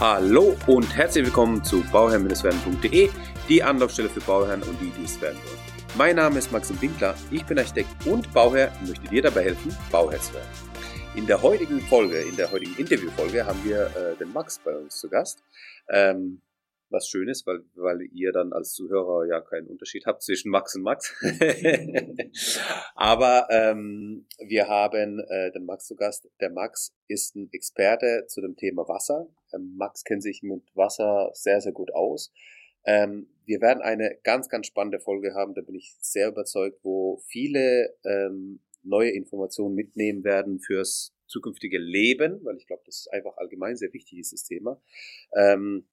Hallo und herzlich willkommen zu bauherrn-werden.de, die Anlaufstelle für Bauherren und die, die es werden wollen. Mein Name ist Maxim Winkler, ich bin Architekt und Bauherr und möchte dir dabei helfen, Bauherr zu werden. In der heutigen Folge, in der heutigen Interviewfolge haben wir äh, den Max bei uns zu Gast. Ähm, was schön ist, weil, weil ihr dann als Zuhörer ja keinen Unterschied habt zwischen Max und Max. Aber ähm, wir haben äh, den Max zu Gast. Der Max ist ein Experte zu dem Thema Wasser. Ähm, Max kennt sich mit Wasser sehr, sehr gut aus. Ähm, wir werden eine ganz, ganz spannende Folge haben, da bin ich sehr überzeugt, wo viele ähm, neue Informationen mitnehmen werden fürs zukünftige Leben, weil ich glaube, das ist einfach allgemein sehr wichtig, dieses Thema. Ähm,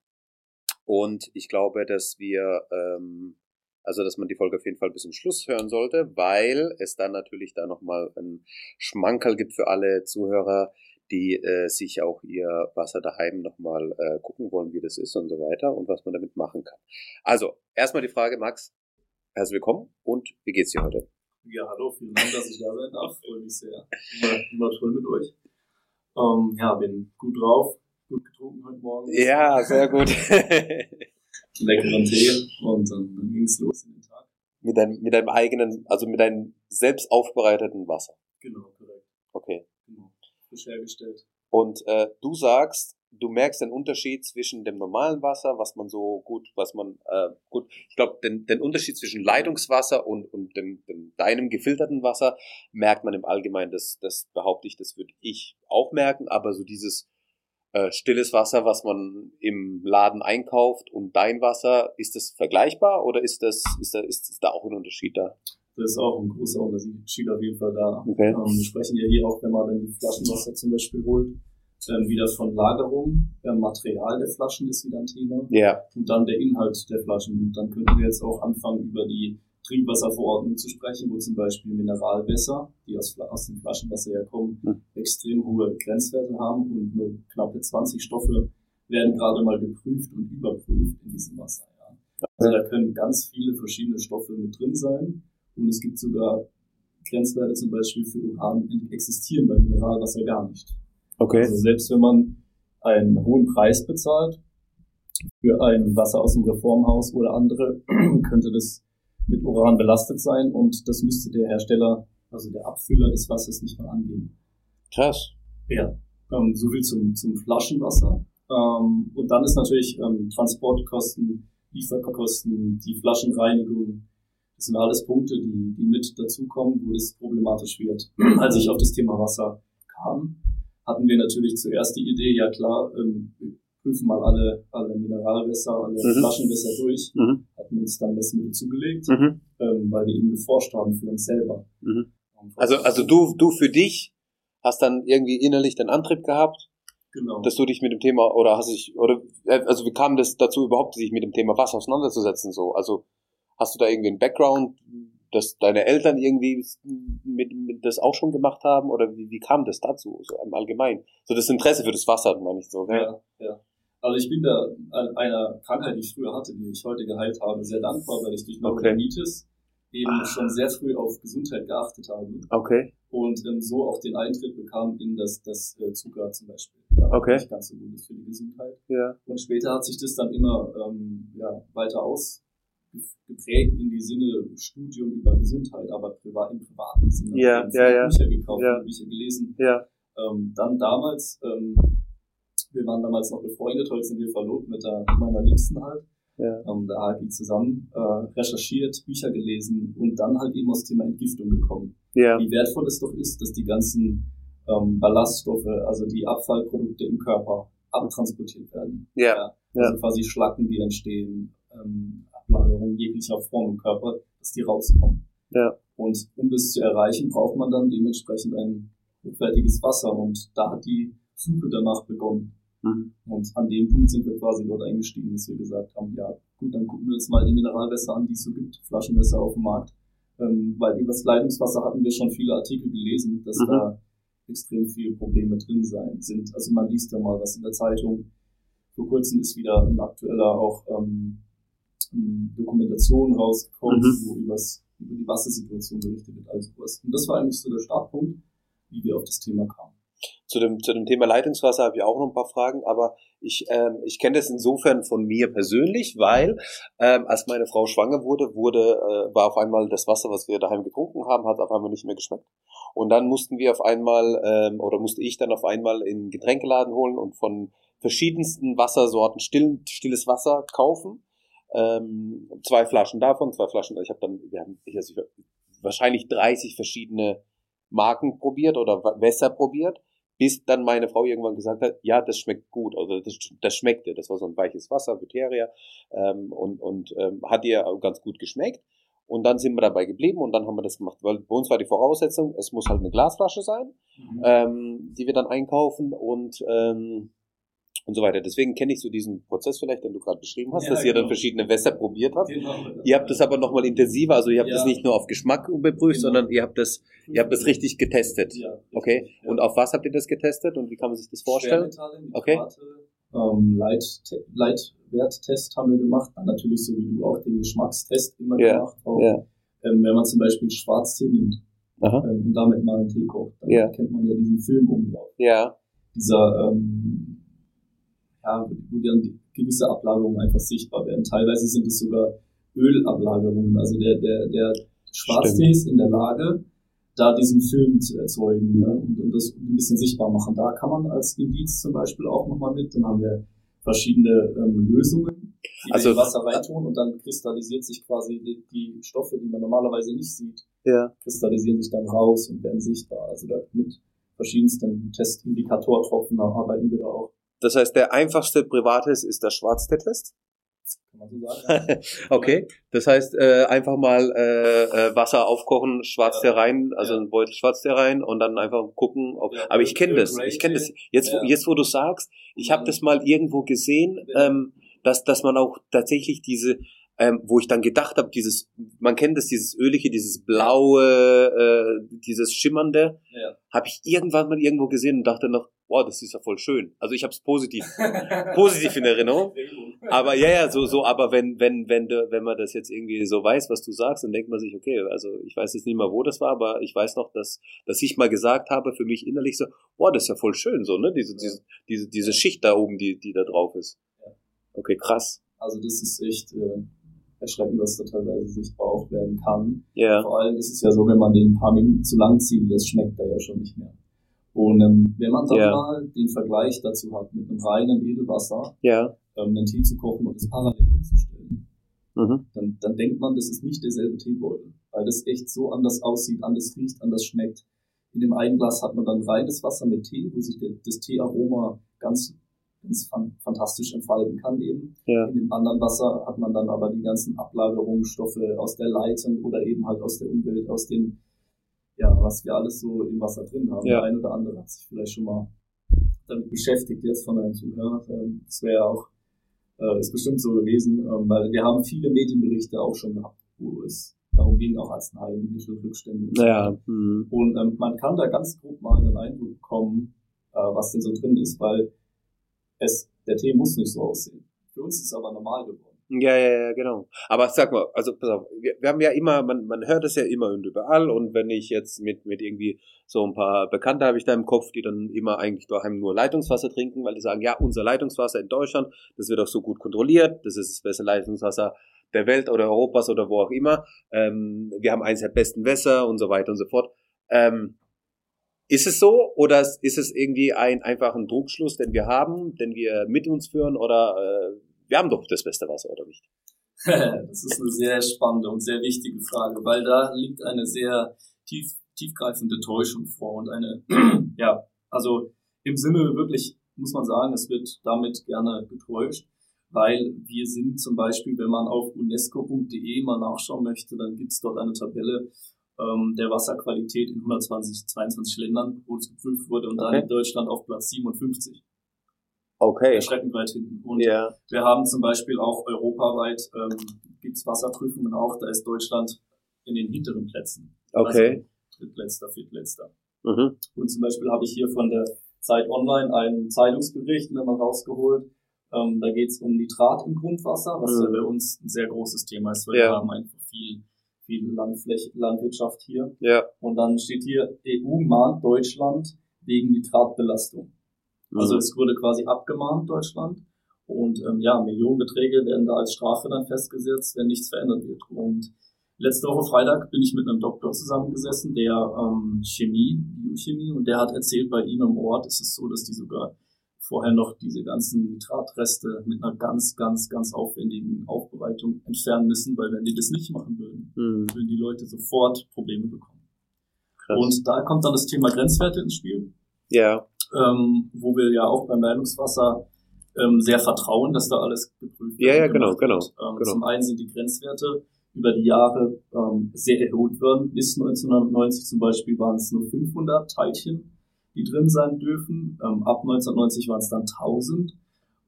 und ich glaube, dass wir, ähm, also dass man die Folge auf jeden Fall bis zum Schluss hören sollte, weil es dann natürlich da nochmal ein Schmankerl gibt für alle Zuhörer, die äh, sich auch ihr Wasser daheim nochmal äh, gucken wollen, wie das ist und so weiter und was man damit machen kann. Also, erstmal die Frage, Max, herzlich willkommen und wie geht's dir heute? Ja, hallo, vielen Dank, dass ich da sein darf. Freue mich sehr. Immer, immer toll mit euch. Ähm, ja, bin gut drauf, gut getrunken heute Morgen. Ja, sehr gut. Leckeren Tee und dann, dann ging es los in den Tag. mit, deinem, mit deinem eigenen, also mit deinem selbst aufbereiteten Wasser. Genau, korrekt. Okay. Frisch hergestellt. Und äh, du sagst, du merkst den Unterschied zwischen dem normalen Wasser, was man so gut, was man äh, gut, ich glaube, den, den Unterschied zwischen Leitungswasser und, und dem, dem deinem gefilterten Wasser merkt man im Allgemeinen. Das, das behaupte ich, das würde ich auch merken, aber so dieses äh, stilles Wasser, was man im Laden einkauft und dein Wasser, ist das vergleichbar oder ist das, ist da, ist da auch ein Unterschied da? Das ist auch ein großer Unterschied auf jeden Fall da. Okay. Ähm, wir sprechen ja hier auch, wenn man dann die Flaschenwasser zum Beispiel holt, ähm, wieder von Lagerung. Ähm, Material der Flaschen ist wieder ein Thema. Ja. Und dann der Inhalt der Flaschen. Und dann könnten wir jetzt auch anfangen, über die Trinkwasserverordnung zu sprechen, wo zum Beispiel Mineralwässer, die aus, aus dem Flaschenwasser herkommen, Hm. extrem hohe Grenzwerte haben und nur knappe 20 Stoffe werden gerade mal geprüft und überprüft in diesem Wasser. Ja. Also da können ganz viele verschiedene Stoffe mit drin sein und es gibt sogar Grenzwerte zum Beispiel für Uran existieren beim Mineralwasser gar nicht. Okay. Also selbst wenn man einen hohen Preis bezahlt für ein Wasser aus dem Reformhaus oder andere, könnte das mit Uran belastet sein und das müsste der Hersteller, also der Abfüller des Wassers nicht mal angeben. Krass. Ja, ähm, so viel zum, zum Flaschenwasser. Ähm, und dann ist natürlich ähm, Transportkosten, Lieferkosten, die Flaschenreinigung, das sind alles Punkte, die, die mit dazukommen, wo das problematisch wird. Als ich auf das Thema Wasser kam, hatten wir natürlich zuerst die Idee, ja klar, ähm, wir prüfen mal alle, alle Mineralwässer, alle Mhm. Flaschenwässer durch, Mhm. hatten uns dann Messmittel zugelegt, Mhm. ähm, weil wir eben geforscht haben für uns selber. Mhm. Also, also du, du für dich hast dann irgendwie innerlich den Antrieb gehabt, genau. dass du dich mit dem Thema oder hast dich oder äh, also wie kam das dazu überhaupt, sich mit dem Thema Wasser auseinanderzusetzen so? Also hast du da irgendwie einen Background, dass deine Eltern irgendwie mit, mit das auch schon gemacht haben oder wie, wie kam das dazu so im Allgemeinen? So das Interesse für das Wasser, meine ich so. Gell? Ja, ja. Also ich bin da an einer Krankheit, die ich früher hatte, die ich heute geheilt habe, sehr dankbar, weil ich durch Neurodermitis eben Ah. schon sehr früh auf Gesundheit geachtet habe Okay. und ähm, so auch den Eintritt bekam in das, das äh, Zucker zum Beispiel. Ja, Okay. Nicht ganz so gut ist für die Gesundheit. Ja. Und später hat sich das dann immer ähm, ja, weiter ausgeprägt in die Sinne Studium über Gesundheit, aber privat, im privaten Sinne. Ja, Ich habe ja, ja. Bücher gekauft, Ja. Bücher gelesen, Ja. ähm, dann damals, ähm, wir waren damals noch befreundet, heute sind wir verlobt mit, der, meiner Liebsten halt. Ja. Ähm, da halt die zusammen äh, recherchiert, Bücher gelesen und dann halt eben aus dem Thema Entgiftung gekommen. Ja. Wie wertvoll es doch ist, dass die ganzen ähm, Ballaststoffe, also die Abfallprodukte im Körper abtransportiert werden. Ja. Also quasi Schlacken, die entstehen, ähm, Ablagerungen jeglicher Form im Körper, dass die rauskommen. Ja. Und um das zu erreichen, braucht man dann dementsprechend ein hochwertiges Wasser. Und da hat die Suche danach begonnen. Mhm. Und an dem Punkt sind wir quasi dort eingestiegen, dass wir gesagt haben, ja gut, dann gucken wir uns mal die Mineralwässer an, die es so gibt, Flaschenwässer auf dem Markt. Ähm, weil über das Leitungswasser hatten wir schon viele Artikel gelesen, dass Mhm. da extrem viele Probleme drin sein sind. Also man liest ja mal was in der Zeitung. Vor kurzem ist wieder ein aktueller auch ähm, ähm, Dokumentation rausgekommen, Mhm. wo übers, über die Wassersituation berichtet wird, also was. Und das war eigentlich so der Startpunkt, wie wir auf das Thema kamen. Zu dem, zu dem Thema Leitungswasser habe ich auch noch ein paar Fragen, aber ich, ähm, ich kenne das insofern von mir persönlich, weil ähm, als meine Frau schwanger wurde, wurde äh, war auf einmal das Wasser, was wir daheim getrunken haben, hat auf einmal nicht mehr geschmeckt. Und dann mussten wir auf einmal, ähm, oder musste ich dann auf einmal in Getränkeladen holen und von verschiedensten Wassersorten still, stilles Wasser kaufen. Ähm, zwei Flaschen davon, zwei Flaschen, ich habe dann, wir haben ich, ich, wahrscheinlich 30 verschiedene Marken probiert oder Wässer probiert, bis dann meine Frau irgendwann gesagt hat, ja, das schmeckt gut, also das, das schmeckte, das war so ein weiches Wasser, Buteria, ähm, und, und ähm, hat ihr ganz gut geschmeckt. Und dann sind wir dabei geblieben und dann haben wir das gemacht, weil bei uns war die Voraussetzung, es muss halt eine Glasflasche sein, mhm. ähm, die wir dann einkaufen und ähm, und so weiter. Deswegen kenne ich so diesen Prozess vielleicht, den du gerade beschrieben hast, ja, dass genau. ihr dann genau. verschiedene Wässer probiert habt. Genau. Ihr habt das aber nochmal intensiver, also ihr habt ja. das nicht nur auf Geschmack überprüft, genau. sondern ihr habt das, ihr habt das richtig getestet. Ja, okay. Ja. Und auf was habt ihr das getestet und wie kann man sich das vorstellen? Okay. Ähm, Leit, Leitwerttest haben wir gemacht, dann natürlich so wie du auch den Geschmackstest immer ja. gemacht. Auch, ja. ähm, wenn man zum Beispiel Schwarztee nimmt ähm, und damit mal einen Tee kocht, dann ja. kennt man ja diesen Film um drauf. Ja. Dieser ähm, ja, wo dann gewisse Ablagerungen einfach sichtbar werden. Teilweise sind es sogar Ölablagerungen. Also der, der, der Schwarztee ist in der Lage, da diesen Film zu erzeugen ne? und, und das ein bisschen sichtbar machen. Da kann man als Indiz zum Beispiel auch nochmal mit. Dann haben wir verschiedene ähm, Lösungen, die also, in Wasser reintun und dann kristallisiert sich quasi die, die, Stoffe, die man normalerweise nicht sieht, ja. kristallisieren sich dann raus und werden sichtbar. Also da mit verschiedensten Testindikatortropfen arbeiten wir da auch. Das heißt, der einfachste Privattest ist der sagen. okay, das heißt äh, einfach mal äh, äh, Wasser aufkochen, Schwarztee rein, also ja. ein Beutel Schwarztee rein und dann einfach gucken. Ob, ja, aber ich kenne das, ich kenne das. Jetzt, ja. jetzt wo du sagst, ich habe das mal irgendwo gesehen, ähm, dass dass man auch tatsächlich diese ähm, wo ich dann gedacht habe, dieses, man kennt das, dieses ölige, dieses blaue, äh, dieses schimmernde, ja. habe ich irgendwann mal irgendwo gesehen und dachte noch, wow, das ist ja voll schön. Also ich habe es positiv, positiv in Erinnerung. Aber ja, ja, so, so, aber wenn, wenn, wenn, du, wenn man das jetzt irgendwie so weiß, was du sagst, dann denkt man sich, okay, also ich weiß jetzt nicht mal, wo das war, aber ich weiß noch, dass, dass ich mal gesagt habe, für mich innerlich so, boah, das ist ja voll schön, so, ne, diese, diese, diese, diese Schicht da oben, die, die da drauf ist. Okay, krass. Also das ist echt, äh, erschreckend, was da teilweise sichtbar auch werden kann. Ja. Vor allem ist es ja so, wenn man den ein paar Minuten zu lang ziehen lässt, schmeckt er ja schon nicht mehr. Und ähm, wenn man dann ja. mal den Vergleich dazu hat, mit einem reinen Edelwasser ja. ähm, einen Tee zu kochen und es parallel hinzustellen, mhm. dann, dann denkt man, das ist nicht derselbe Teebeutel, weil das echt so anders aussieht, anders riecht, anders schmeckt. In dem einen Glas hat man dann reines Wasser mit Tee, wo sich der, das Teearoma ganz ganz fantastisch entfalten kann eben. Ja. In dem anderen Wasser hat man dann aber die ganzen Ablagerungsstoffe aus der Leitung oder eben halt aus der Umwelt, aus den, ja, was wir alles so im Wasser drin haben. Ja. Der ein oder andere hat sich vielleicht schon mal damit beschäftigt jetzt von einem Zuhörer. Ähm, das wäre auch, äh, ist bestimmt so gewesen, ähm, weil wir haben viele Medienberichte auch schon gehabt, wo es darum ging, auch Arzneimittelrückstände und so. Ja. Mhm. Und ähm, man kann da ganz grob mal einen Eindruck bekommen, äh, was denn so drin ist, weil es, der Tee muss nicht so aussehen. Für uns ist es aber normal geworden. Ja, ja, ja, genau. Aber sag mal, also pass auf, wir, wir haben ja immer, man, man hört es ja immer und überall und wenn ich jetzt mit, mit irgendwie so ein paar Bekannte habe ich da im Kopf, die dann immer eigentlich daheim nur Leitungswasser trinken, weil die sagen, ja, unser Leitungswasser in Deutschland, das wird auch so gut kontrolliert, das ist das beste Leitungswasser der Welt oder Europas oder wo auch immer. Ähm, wir haben eines der besten Wässer und so weiter und so fort. Ähm, ist es so oder ist es irgendwie ein einfach ein Druckschluss, den wir haben, den wir mit uns führen oder äh, wir haben doch das beste Wasser oder nicht? das ist eine sehr spannende und sehr wichtige Frage, weil da liegt eine sehr tief, tiefgreifende Täuschung vor und eine, ja, also im Sinne wirklich muss man sagen, es wird damit gerne getäuscht, weil wir sind zum Beispiel, wenn man auf unesco.de mal nachschauen möchte, dann gibt es dort eine Tabelle, ähm, der Wasserqualität in 120, 22 Ländern, wo es geprüft wurde und okay. dann in Deutschland auf Platz 57. Okay. Erschreckend weit hinten. Und yeah. wir haben zum Beispiel auch europaweit ähm, gibt's Wasserprüfungen auch, da ist Deutschland in den hinteren Plätzen. Okay. Also drittletzter, viertletzter. Mhm. Und zum Beispiel habe ich hier von der Zeit Online einen Zeitungsbericht mir mal rausgeholt. Ähm, da geht es um Nitrat im Grundwasser, was mhm. ja bei uns ein sehr großes Thema ist, weil ja. wir haben einfach viel viel Landfläche, Landwirtschaft hier. Ja. Und dann steht hier, EU mahnt Deutschland wegen Nitratbelastung. Mhm. Also es wurde quasi abgemahnt, Deutschland. Und ähm, ja, Millionenbeträge werden da als Strafe dann festgesetzt, wenn nichts verändert wird. Und letzte Woche Freitag bin ich mit einem Doktor zusammengesessen, der ähm, Chemie, Biochemie, und der hat erzählt, bei ihm im Ort ist es so, dass die sogar vorher noch diese ganzen Nitratreste mit einer ganz, ganz, ganz aufwendigen Aufbereitung entfernen müssen, weil wenn die das nicht machen würden, mhm. würden die Leute sofort Probleme bekommen. Krass. Und da kommt dann das Thema Grenzwerte ins Spiel. Ja. Ähm, wo wir ja auch beim Leitungswasser ähm, sehr vertrauen, dass da alles geprüft wird. Ja, ja, genau, genau, ähm, genau. Zum einen sind die Grenzwerte über die Jahre ähm, sehr erhöht worden. Bis 1990 zum Beispiel waren es nur 500 Teilchen, die drin sein dürfen. Ähm, ab 1990 waren es dann 1000.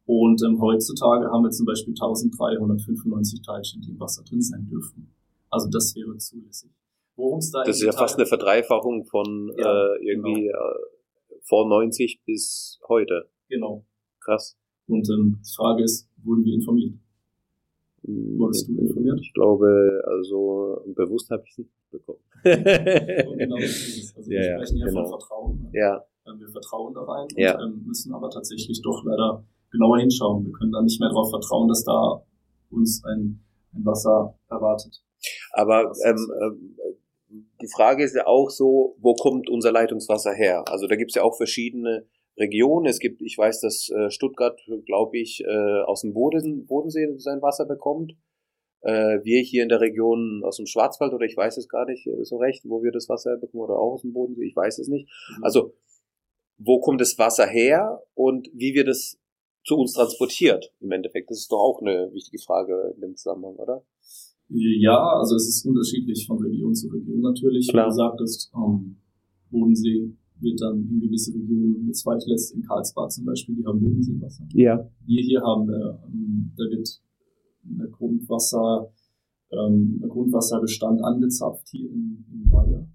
Und ähm, heutzutage haben wir zum Beispiel 1395 Teilchen, die im Wasser drin sein dürfen. Also das wäre zulässig. Worum es da Das ist ja fast eine Verdreifachung von ja, äh, irgendwie genau. äh, vor 90 bis heute. Genau. Krass. Und ähm, die Frage ist, wurden wir informiert? Wurdest du informiert? Ich glaube, also bewusst habe ich es nicht bekommen. genau Also ja, wir sprechen ja, ja genau. von Vertrauen. Ne? Ja. Ähm, wir vertrauen da rein ja. und ähm, müssen aber tatsächlich doch leider genauer hinschauen. Wir können da nicht mehr darauf vertrauen, dass da uns ein, ein Wasser erwartet. Aber ähm, ähm, die Frage ist ja auch so, wo kommt unser Leitungswasser her? Also da gibt es ja auch verschiedene Region. Es gibt, ich weiß, dass äh, Stuttgart, glaube ich, äh, aus dem Boden, Bodensee sein Wasser bekommt. Äh, wir hier in der Region aus dem Schwarzwald oder ich weiß es gar nicht äh, so recht, wo wir das Wasser bekommen oder auch aus dem Bodensee, ich weiß es nicht. Mhm. Also wo kommt das Wasser her und wie wird es zu uns transportiert im Endeffekt? Das ist doch auch eine wichtige Frage in dem Zusammenhang, oder? Ja, also es ist unterschiedlich von Region zu Region natürlich. Klar. Wie gesagt, das ähm, Bodensee wird dann in gewisse Regionen, jetzt war ich letzt in Karlsbad zum Beispiel, die haben Bodenseewasser. Ja. Wir hier haben, äh, da wird eine Grundwasser, ähm, ein Grundwasserbestand angezapft hier in, in Bayern.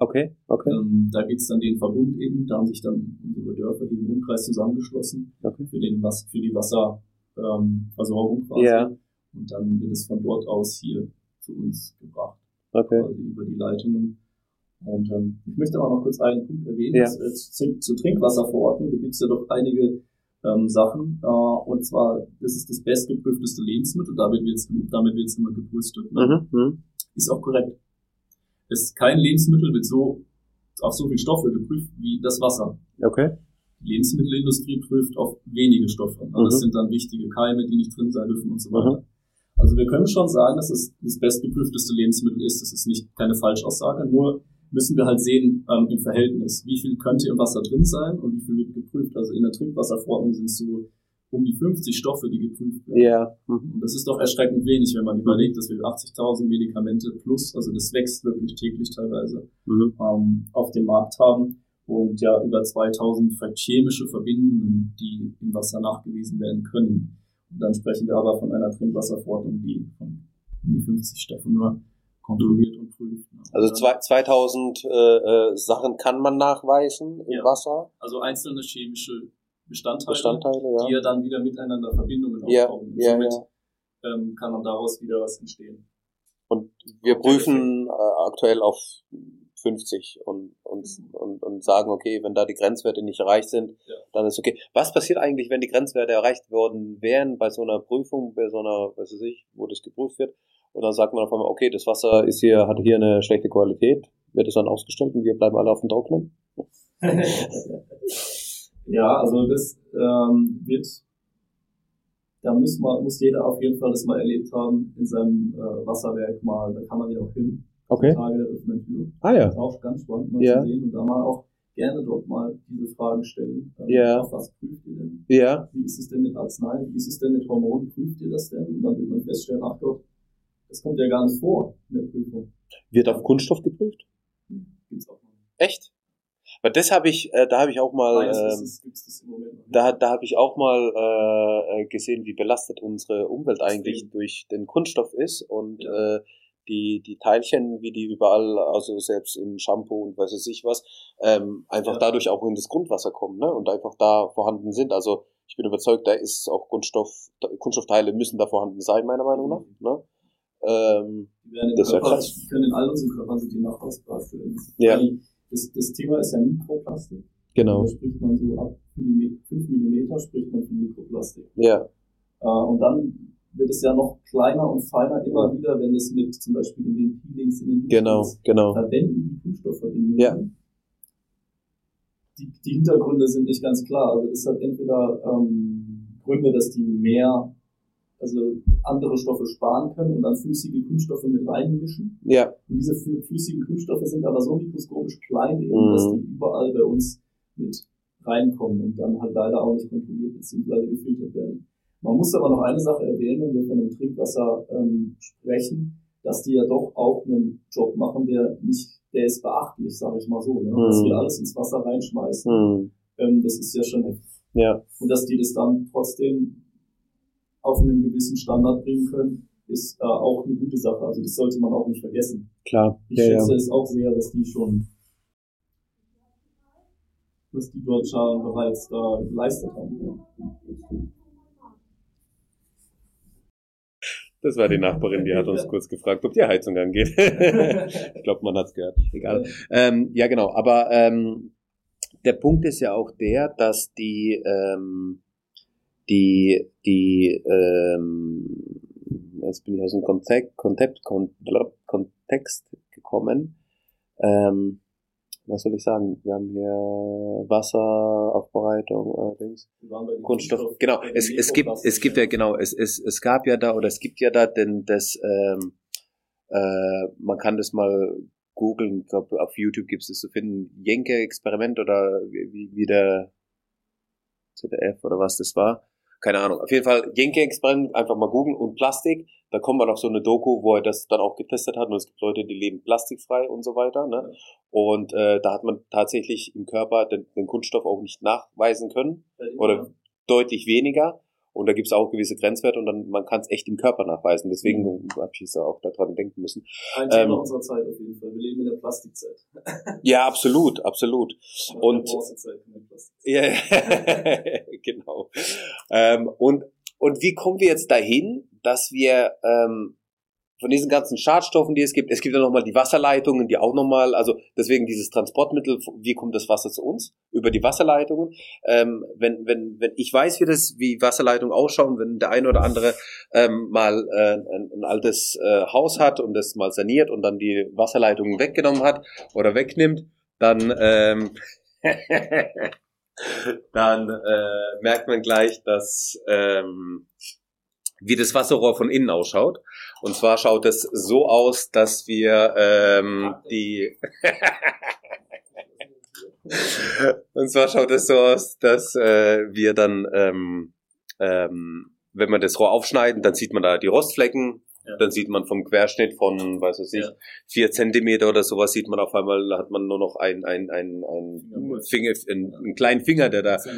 Okay, okay. Ähm, da gibt's dann den Verbund eben, da haben sich dann unsere Dörfer hier im Umkreis zusammengeschlossen okay. für, den, für die Wasserversorgung ähm, quasi. Ja. Und dann wird es von dort aus hier zu uns gebracht. Okay. Quasi über die Leitungen. Und ähm, ich möchte aber noch kurz einen Punkt erwähnen. Ja. Zu, zu Trinkwasserverordnung, da gibt es ja doch einige ähm, Sachen. Äh, und zwar, das ist das bestgeprüfteste Lebensmittel, damit wird es damit wird's immer gebrüstet. Ne? Mhm, mhm. Ist auch korrekt. Es, kein Lebensmittel wird so auf so viele Stoffe geprüft wie das Wasser. Okay. Die Lebensmittelindustrie prüft auf wenige Stoffe. Mhm. Das sind dann wichtige Keime, die nicht drin sein dürfen und so weiter. Mhm. Also wir können schon sagen, dass es das bestgeprüfteste Lebensmittel ist. Das ist nicht keine Falschaussage, nur müssen wir halt sehen ähm, im Verhältnis, wie viel könnte im Wasser drin sein und wie viel wird geprüft. Also in der Trinkwasserverordnung sind es so um die 50 Stoffe, die geprüft werden. Ja. Und das ist doch erschreckend wenig, wenn man überlegt, dass wir 80.000 Medikamente plus, also das wächst wirklich täglich teilweise, mhm. ähm, auf dem Markt haben und ja über 2000 chemische Verbindungen, die im Wasser nachgewiesen werden können. Dann sprechen wir aber von einer Trinkwasserverordnung, die von um die 50 Stoffe nur kontrolliert und prüft. Ne? Also zwei, 2000 äh, äh, Sachen kann man nachweisen im ja. Wasser? Also einzelne chemische Bestandteile, Bestandteile ja. die ja dann wieder miteinander Verbindungen ja, aufbauen. Ja, Somit ja. Ähm, kann man daraus wieder was entstehen. Und wir prüfen äh, aktuell auf 50 und, und, und, und sagen, okay, wenn da die Grenzwerte nicht erreicht sind, ja. dann ist okay. Was passiert eigentlich, wenn die Grenzwerte erreicht worden wären bei so einer Prüfung, bei so einer, was weiß ich, wo das geprüft wird? Und dann sagt man auf einmal, okay, das Wasser ist hier, hat hier eine schlechte Qualität, wird es dann ausgestellt und wir bleiben alle auf dem Trocknen? ja, also das ähm, wird, da muss, man, muss jeder auf jeden Fall das mal erlebt haben in seinem äh, Wasserwerk mal, da kann man ja auch hin. Okay. Tage der offenen Tür. Ah ja. Das ist auch ganz spannend mal ja. zu sehen und da mal auch gerne dort mal diese Fragen stellen. Ähm, ja. Auf was prüft ihr denn? Ja. Wie ist es denn mit Arznei? Wie ist es denn mit Hormonen? Prüft ihr das denn? Und dann wird man feststellen, ach Gott, das kommt ja gar nicht vor in der Prüfung. Wird auf Kunststoff geprüft? Gibt's auch noch. Echt? Weil das habe ich, äh, da habe ich auch mal, Nein, ähm, da, da habe ich auch mal äh, gesehen, wie belastet unsere Umwelt eigentlich durch den Kunststoff ist und Ja. äh, die die Teilchen, wie die überall, also selbst im Shampoo und weiß es ich was, ähm, einfach Ja. dadurch auch in das Grundwasser kommen, ne? Und einfach da vorhanden sind. Also ich bin überzeugt, da ist auch Kunststoff, Kunststoffteile müssen da vorhanden sein, meiner Meinung nach. Ne? Ähm, Die werden im Das Körper, krass. können in all unseren Körpern sind die nachweisbar. Ja. Das, das Thema ist ja Mikroplastik. Genau. Da spricht man so ab 5 mm spricht man von Mikroplastik. Ja. Äh, und dann wird es ja noch kleiner und feiner immer wieder, wenn es mit zum Beispiel in den Peelings, in den Genau, genau. verwenden die Kunststoffverbindungen. Ja. Die, die Hintergründe sind nicht ganz klar. Also das hat entweder ähm, Gründe, dass die mehr, also andere Stoffe sparen können und dann flüssige Kunststoffe mit reinmischen. Ja. Und diese flü- flüssigen Kunststoffe sind aber so mikroskopisch klein eben, Mhm. dass die überall bei uns mit reinkommen und dann halt leider auch nicht kontrolliert bzw. gefiltert werden. Man muss aber noch eine Sache erwähnen, wenn wir von dem Trinkwasser ähm, sprechen, dass die ja doch auch einen Job machen, der nicht, der ist beachtlich, sage ich mal so, ne? dass Mhm. wir alles ins Wasser reinschmeißen. Hm. Ähm, das ist ja schon heftig. Ja. Und dass die das dann trotzdem auf einen gewissen Standard bringen können, ist äh, auch eine gute Sache. Also das sollte man auch nicht vergessen. Klar. Ich ja, schätze ja. es auch sehr, dass die schon, dass die dort schon bereits da geleistet haben. Ja. Das war die Nachbarin, die hat uns kurz gefragt, ob die Heizung angeht. ich glaube, man hat's gehört. Egal. Ähm, ja, genau. Aber ähm, der Punkt ist ja auch der, dass die ähm, die die ähm, jetzt bin ich aus dem Kontext Kontext, Kontext gekommen. Ähm, was soll ich sagen? Wir haben hier Wasseraufbereitung allerdings. Kunststoff, Kunststoff- genau. Es, es gibt, es gibt ja genau, es, es, es gab ja da oder es gibt ja da denn das, ähm, äh, man kann das mal googeln, ich glaube auf YouTube gibt es das zu finden, Jenke-Experiment oder wie, wie wie der ZDF oder was das war. Keine Ahnung. Auf jeden Fall Jenke-Experiment, einfach mal googeln und Plastik. Da kommt man auf so eine Doku, wo er das dann auch getestet hat und es gibt Leute, die leben plastikfrei und so weiter. Ne? Und äh, da hat man tatsächlich im Körper den, den Kunststoff auch nicht nachweisen können oder deutlich weniger. Und da gibt es auch gewisse Grenzwerte und dann man kann es echt im Körper nachweisen. Deswegen Mhm. habe ich jetzt auch daran denken müssen. Ein Thema ähm, unserer Zeit auf jeden Fall. Wir leben in der Plastikzeit. Ja, absolut, absolut. Und-. Ja, genau. Ähm, und, und wie kommen wir jetzt dahin, dass wir ähm, von diesen ganzen Schadstoffen, die es gibt, es gibt ja nochmal die Wasserleitungen, die auch nochmal, also deswegen dieses Transportmittel, wie kommt das Wasser zu uns? Über die Wasserleitungen. Ähm, wenn, wenn, wenn ich weiß, wie das, wie Wasserleitungen ausschauen, wenn der eine oder andere ähm, mal äh, ein, ein altes äh, Haus hat und das mal saniert und dann die Wasserleitungen weggenommen hat oder wegnimmt, dann ähm, dann äh, merkt man gleich, dass ähm, wie das Wasserrohr von innen ausschaut. Und zwar schaut es so aus, dass wir ähm, die und zwar schaut es so aus, dass äh, wir dann ähm, ähm, wenn wir das Rohr aufschneiden, dann sieht man da die Rostflecken. Ja. Dann sieht man vom Querschnitt von, weiß was ich, Ja. vier Zentimeter oder sowas, sieht man auf einmal, da hat man nur noch ein, ein, ein, ein. Finger, einen, einen kleinen Finger, der da so.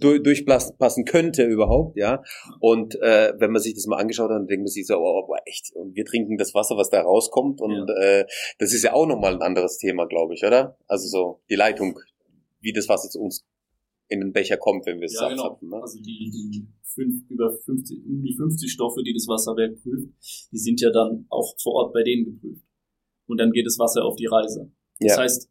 durch, durchpassen könnte überhaupt, ja. Und äh, wenn man sich das mal angeschaut hat, dann denkt man sich so, oh, aber echt, und wir trinken das Wasser, was da rauskommt. Und äh, das ist ja auch nochmal ein anderes Thema, glaube ich, oder? Also so die Leitung, wie das Wasser zu uns in den Becher kommt, wenn wir es Ja, genau. abzapfen. Ne? Also die, die fünf, über 50, um die 50 Stoffe, die das Wasserwerk prüft, die sind ja dann auch vor Ort bei denen geprüft. Und dann geht das Wasser auf die Reise. Das Ja. heißt,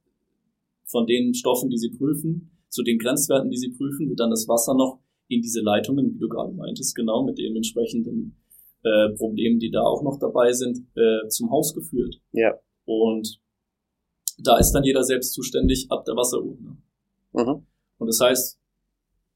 von den Stoffen, die sie prüfen, zu den Grenzwerten, die sie prüfen, wird dann das Wasser noch in diese Leitungen, wie du gerade meintest, genau mit den entsprechenden äh, Problemen, die da auch noch dabei sind, äh, zum Haus geführt. Ja. Und da ist dann jeder selbst zuständig ab der Wasserurne. Mhm. Und das heißt,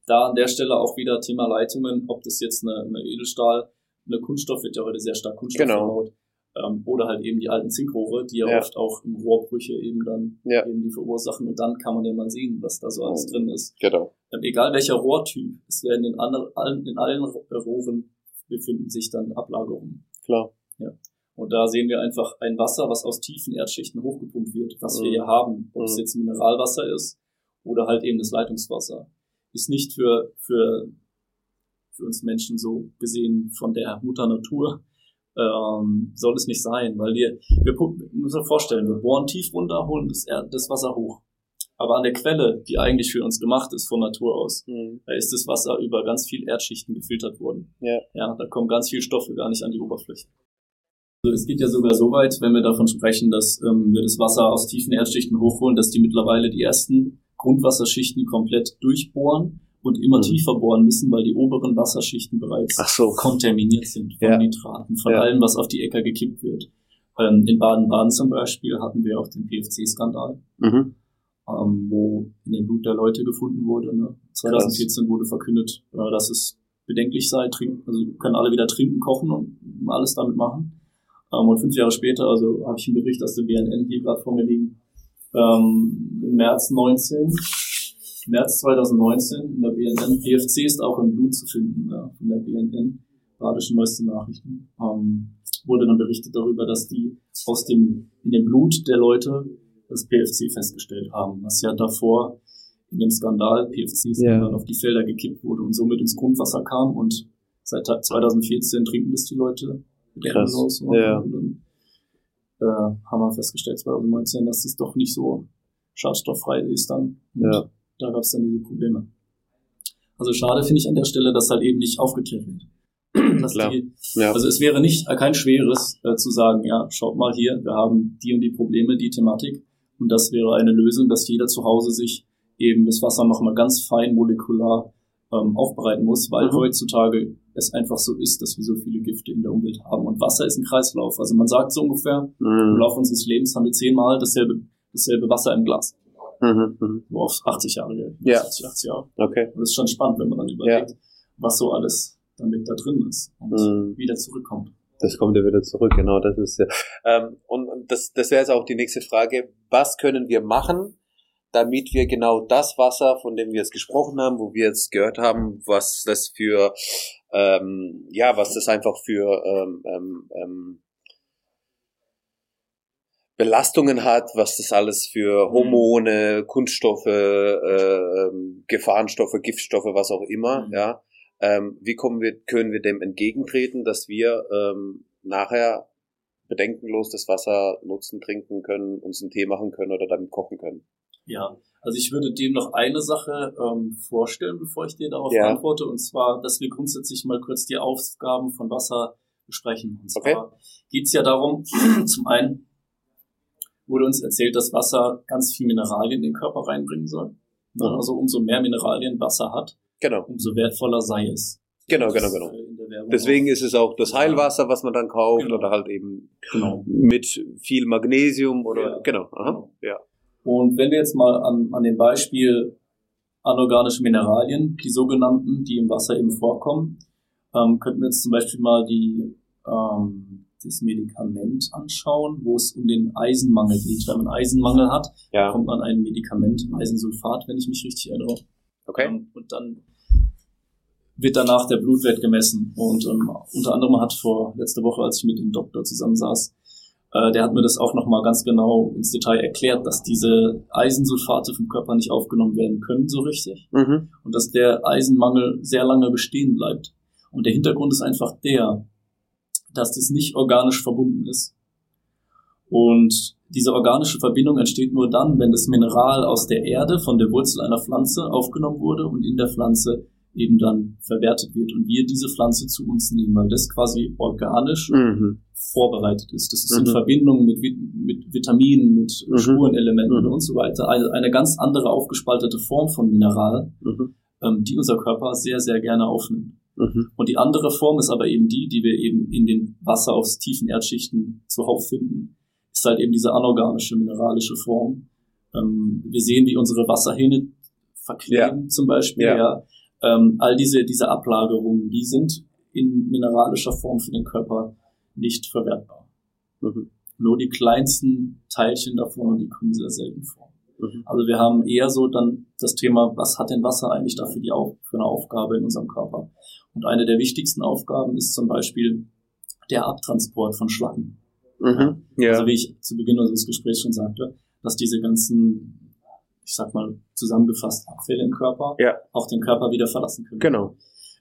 da an der Stelle auch wieder Thema Leitungen, ob das jetzt eine, eine Edelstahl, eine Kunststoff wird ja heute sehr stark Kunststoff Genau. verbaut, ähm, oder halt eben die alten Zinkrohre, die ja, Ja. oft auch im Rohrbrüche eben dann Ja. eben die verursachen und dann kann man ja mal sehen, was da so alles Mhm. drin ist. Genau. Ähm, egal welcher Rohrtyp, es werden in, anderen, allen, in allen Rohren befinden sich dann Ablagerungen. Klar. Und da sehen wir einfach ein Wasser, was aus tiefen Erdschichten hochgepumpt wird, was wir Mhm. hier haben. Ob es Mhm. jetzt Mineralwasser ist oder halt eben das Leitungswasser. Ist nicht für, für, für uns Menschen so gesehen von der Mutter Natur, ähm, soll es nicht sein, weil wir, wir müssen uns vorstellen, wir bohren tief runter, holen das, das Wasser hoch. Aber an der Quelle, die eigentlich für uns gemacht ist von Natur aus, Mhm. da ist das Wasser über ganz viel Erdschichten gefiltert worden. Ja. Ja, da kommen ganz viele Stoffe gar nicht an die Oberfläche. Also es geht ja sogar so weit, wenn wir davon sprechen, dass ähm, wir das Wasser aus tiefen Erdschichten hochholen, dass die mittlerweile die ersten Grundwasserschichten komplett durchbohren und immer mhm. tiefer bohren müssen, weil die oberen Wasserschichten bereits so. kontaminiert sind von ja. Nitraten, von ja. allem, was auf die Äcker gekippt wird. Ähm, in Baden-Baden zum Beispiel hatten wir auch den PFC-Skandal, mhm. ähm, wo in dem Blut der Leute gefunden wurde. Ne? 2014 Krass. wurde verkündet, äh, dass es bedenklich sei, trinken, also können alle wieder trinken, kochen und alles damit machen. Ähm, und fünf Jahre später, also habe ich einen Bericht aus der BNN hier gerade vor mir liegen, ähm, im März 19, März 2019 in der BNN. PFC ist auch im Blut zu finden ja, von der BNN, Badische Neueste Nachrichten. Ähm, wurde dann berichtet darüber, dass die aus dem, in dem Blut der Leute das PFC festgestellt haben, was ja davor in dem Skandal, PFC-Skandal, auf die Felder gekippt wurde und somit ins Grundwasser kam und seit 2014 trinken das die Leute Krass. Ja. Und dann äh, haben wir festgestellt 2019, dass es doch nicht so schadstofffrei ist dann. Und ja. da gab es dann diese Probleme. Also schade finde ich an der Stelle, dass halt eben nicht aufgeklärt wird. Die, ja. Also es wäre nicht äh, kein schweres äh, zu sagen, ja, schaut mal hier, wir haben die und die Probleme, die Thematik. Und das wäre eine Lösung, dass jeder zu Hause sich eben das Wasser nochmal ganz fein molekular ähm, aufbereiten muss, weil mhm. heutzutage es einfach so ist, dass wir so viele Gifte in der Umwelt haben. Und Wasser ist ein Kreislauf. Also man sagt so ungefähr, mhm. im Laufe unseres Lebens haben wir zehnmal dasselbe, dasselbe Wasser im Glas. Mhm. mhm. So auf 80 Jahre. Ja. 80, 80 Jahre. Okay. Und das ist schon spannend, wenn man dann überlegt, ja. was so alles damit da drin ist und mhm. wieder zurückkommt. Das kommt ja wieder zurück, genau, das ist ja. Ähm, und, und das, das wäre jetzt auch die nächste Frage. Was können wir machen, damit wir genau das Wasser, von dem wir jetzt gesprochen haben, wo wir jetzt gehört haben, was das für, ähm, ja, was das einfach für ähm, ähm, ähm Belastungen hat, was das alles für mhm. Hormone, Kunststoffe, äh, ähm, Gefahrenstoffe, Giftstoffe, was auch immer, mhm. ja. Ähm, wie kommen wir, können wir dem entgegentreten, dass wir ähm, nachher bedenkenlos das Wasser nutzen, trinken können, uns einen Tee machen können oder damit kochen können? Ja, also ich würde dem noch eine Sache ähm, vorstellen, bevor ich dir darauf ja. antworte, und zwar, dass wir grundsätzlich mal kurz die Aufgaben von Wasser besprechen. Und zwar okay. geht es ja darum, zum einen wurde uns erzählt, dass Wasser ganz viel Mineralien in den Körper reinbringen soll. Mhm. Also umso mehr Mineralien Wasser hat, genau. umso wertvoller sei es. Genau, genau, genau. Deswegen ist es auch das Heilwasser, was man dann kauft, genau. oder halt eben genau. mit viel Magnesium oder ja. genau. Aha. genau. Ja. Und wenn wir jetzt mal an, an dem Beispiel anorganische Mineralien, die sogenannten, die im Wasser eben vorkommen, ähm, könnten wir jetzt zum Beispiel mal die, ähm, das Medikament anschauen, wo es um den Eisenmangel geht. Wenn man Eisenmangel hat, ja. kommt man ein Medikament, Eisensulfat, wenn ich mich richtig erinnere. Okay. Ähm, und dann wird danach der Blutwert gemessen. Und ähm, unter anderem hat vor letzte Woche, als ich mit dem Doktor zusammensaß, äh, der hat mir das auch nochmal ganz genau ins Detail erklärt, dass diese Eisensulfate vom Körper nicht aufgenommen werden können so richtig mhm. und dass der Eisenmangel sehr lange bestehen bleibt. Und der Hintergrund ist einfach der, dass das nicht organisch verbunden ist. Und diese organische Verbindung entsteht nur dann, wenn das Mineral aus der Erde von der Wurzel einer Pflanze aufgenommen wurde und in der Pflanze eben dann verwertet wird und wir diese Pflanze zu uns nehmen, weil das quasi organisch mhm. vorbereitet ist. Das ist mhm. in Verbindung mit, mit Vitaminen, mit mhm. Spurenelementen mhm. und so weiter eine, eine ganz andere aufgespaltete Form von Mineral, mhm. ähm, die unser Körper sehr, sehr gerne aufnimmt. Mhm. Und die andere Form ist aber eben die, die wir eben in den Wasser aus tiefen Erdschichten zuhauf finden, ist halt eben diese anorganische, mineralische Form. Ähm, wir sehen, wie unsere Wasserhähne verkleben ja. zum Beispiel, ja. ja ähm, all diese, diese Ablagerungen, die sind in mineralischer Form für den Körper nicht verwertbar. Mhm. Nur die kleinsten Teilchen davon, die kommen sehr selten vor. Mhm. Also wir haben eher so dann das Thema, was hat denn Wasser eigentlich dafür die Auf für eine Aufgabe in unserem Körper? Und eine der wichtigsten Aufgaben ist zum Beispiel der Abtransport von Schlacken. Mhm. Ja. Also wie ich zu Beginn unseres Gesprächs schon sagte, dass diese ganzen ich sag mal, zusammengefasst Abfälle im Körper ja. auch den Körper wieder verlassen können. Genau.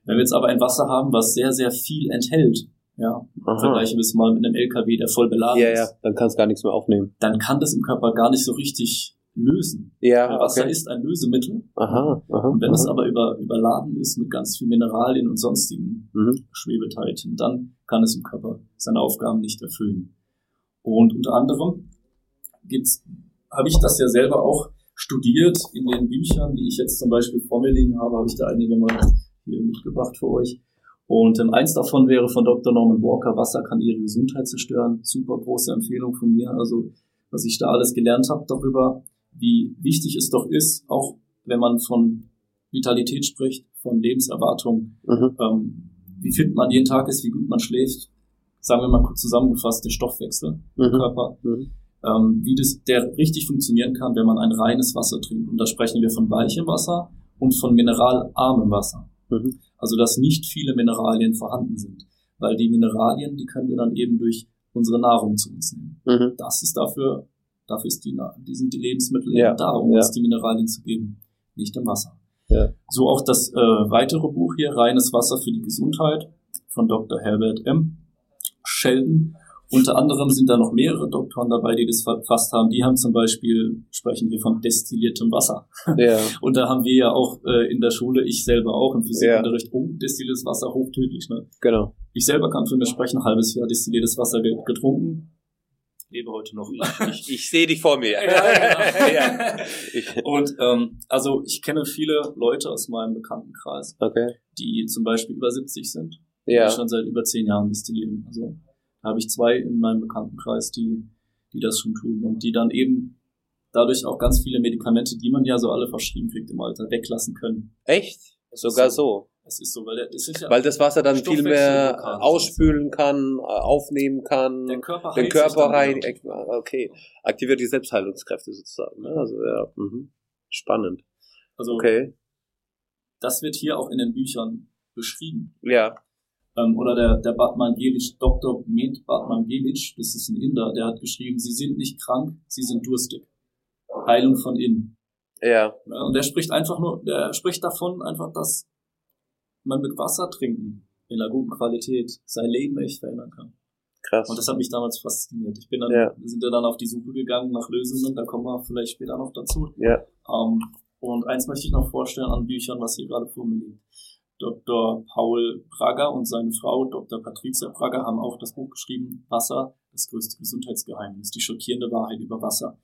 Wenn wir jetzt aber ein Wasser haben, was sehr, sehr viel enthält, ja, vergleichen wir es mal mit einem LKW, der voll beladen ja, ist. Ja, dann kann es gar nichts mehr aufnehmen. Dann kann das im Körper gar nicht so richtig lösen. Ja, Wasser okay. ist ein Lösemittel. Aha, aha, und wenn aha. es aber über, überladen ist mit ganz viel Mineralien und sonstigen mhm. Schwebeteilchen, dann kann es im Körper seine Aufgaben nicht erfüllen. Und unter anderem gibt's, habe ich das ja selber auch studiert. In den Büchern, die ich jetzt zum Beispiel vor mir liegen habe, habe ich da einige mal hier mitgebracht für euch. Und ähm, eins davon wäre von Dr. Norman Walker, Wasser kann ihre Gesundheit zerstören. Super große Empfehlung von mir. Also was ich da alles gelernt habe darüber, wie wichtig es doch ist, auch wenn man von Vitalität spricht, von Lebenserwartung, mhm. ähm, wie fit man jeden Tag ist, wie gut man schläft, sagen wir mal kurz zusammengefasst, der Stoffwechsel im mhm. Körper, mhm. Ähm, wie das, der richtig funktionieren kann, wenn man ein reines Wasser trinkt. Und da sprechen wir von weichem Wasser und von mineralarmem Wasser. Mhm. Also, dass nicht viele Mineralien vorhanden sind. Weil die Mineralien, die können wir dann eben durch unsere Nahrung zu uns nehmen. Mhm. Das ist dafür, dafür ist die, die sind die Lebensmittel ja. eben da, um ja. uns die Mineralien zu geben, nicht im Wasser. Ja. So auch das äh, weitere Buch hier, Reines Wasser für die Gesundheit von Dr. Herbert M. Sheldon. Unter anderem sind da noch mehrere Doktoren dabei, die das verfasst haben. Die haben zum Beispiel, sprechen wir von destilliertem Wasser. Ja. Und da haben wir ja auch äh, in der Schule, ich selber auch im Physikunterricht, ja. oh, destilliertes Wasser, hochtödlich. Ne? Genau. Ich selber kann für mich sprechen, ein halbes Jahr destilliertes Wasser getrunken. Lebe heute noch. Ich, ich, ich sehe dich vor mir. ja, genau. Und ähm, also ich kenne viele Leute aus meinem Bekanntenkreis, okay. die zum Beispiel über 70 sind, ja. die schon seit über zehn Jahren destillieren. Also da habe ich zwei in meinem Bekanntenkreis, die, die das schon tun und die dann eben dadurch auch ganz viele Medikamente, die man ja so alle verschrieben kriegt im Alter, weglassen können. Echt? Sogar so. Es ist so, weil, der, das, ist ja weil das Wasser dann viel mehr ausspülen kann, äh, aufnehmen kann, den Körper, den Körper rein, okay, aktiviert die Selbstheilungskräfte sozusagen. Ne? Also ja, mh. spannend. Also okay. das wird hier auch in den Büchern beschrieben. Ja. Ähm, oder der, der Batman Gelic, Dr. Med Batman Gelic, das ist ein Inder, der hat geschrieben, sie sind nicht krank, sie sind durstig. Heilung von innen. Ja. Und der spricht einfach nur, der spricht davon einfach, dass man mit Wasser trinken in einer guten Qualität sein Leben echt verändern kann. Krass. Und das hat mich damals fasziniert. Ich bin dann, ja. wir sind ja dann auf die Suche gegangen nach Lösungen, da kommen wir vielleicht später noch dazu. Ja. Ähm, und eins möchte ich noch vorstellen an Büchern, was hier gerade vor mir liegt. Dr. Paul Brager und seine Frau, Dr. Patricia Brager, haben auch das Buch geschrieben, Wasser, das größte Gesundheitsgeheimnis, die schockierende Wahrheit über Wasser.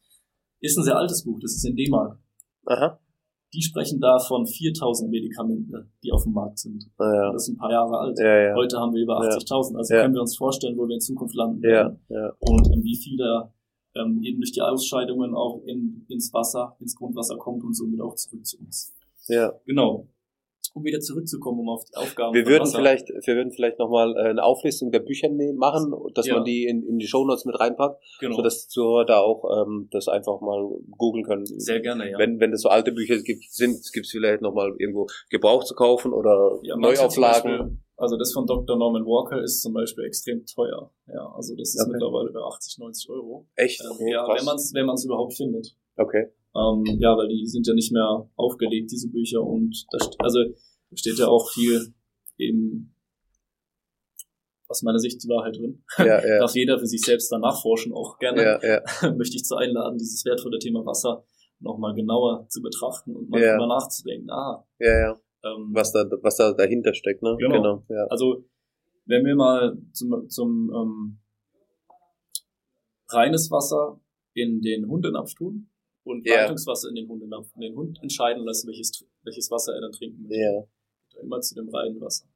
Ist ein sehr altes Buch, das ist in D-Mark. Aha. Die sprechen da von 4000 Medikamenten, die auf dem Markt sind. Ah, ja. Das ist ein paar Jahre alt. Ja, ja. Heute haben wir über 80.000. Also können wir uns vorstellen, wo wir in Zukunft landen werden. Und ähm, wie viel da ähm, eben durch die Ausscheidungen auch in, ins Wasser, ins Grundwasser kommt und somit auch zurück zu uns. Ja. Genau um wieder zurückzukommen, um auf die Aufgaben. Wir würden Wasser. vielleicht, wir würden vielleicht nochmal äh, eine Auflistung der Bücher nehmen, machen, dass ja. man die in, in die Shownotes mit reinpackt, genau. sodass die Zuhörer da auch ähm, das einfach mal googeln können. Sehr gerne, ja. Wenn, wenn es so alte Bücher gibt, sind, gibt es vielleicht nochmal irgendwo Gebrauch zu kaufen oder ja, Neuauflagen. Also das von Dr. Norman Walker ist zum Beispiel extrem teuer. Ja, also das ist okay. mittlerweile bei 80, 90 Euro. Echt? Ähm, ja, krass. wenn man es wenn man's überhaupt findet. Okay. Ähm, ja, weil die sind ja nicht mehr aufgelegt, diese Bücher. Und das, also da steht ja auch viel eben aus meiner Sicht die Wahrheit drin. Ja, ja. Darf jeder für sich selbst dann nachforschen, auch gerne. Ja, ja. Möchte ich zu einladen, dieses wertvolle Thema Wasser nochmal genauer zu betrachten und mal drüber nachzudenken. Ah, ja, ja. Ähm, was da, was da dahinter steckt, ne? Genau. genau ja. Also, wenn wir mal zum, zum ähm, reines Wasser in den Hundenapf tun, und yeah. Leitungswasser in den Hund, in den Hund entscheiden lassen, welches, welches Wasser er dann trinken möchte. Yeah. Immer zu dem reinen Wasser.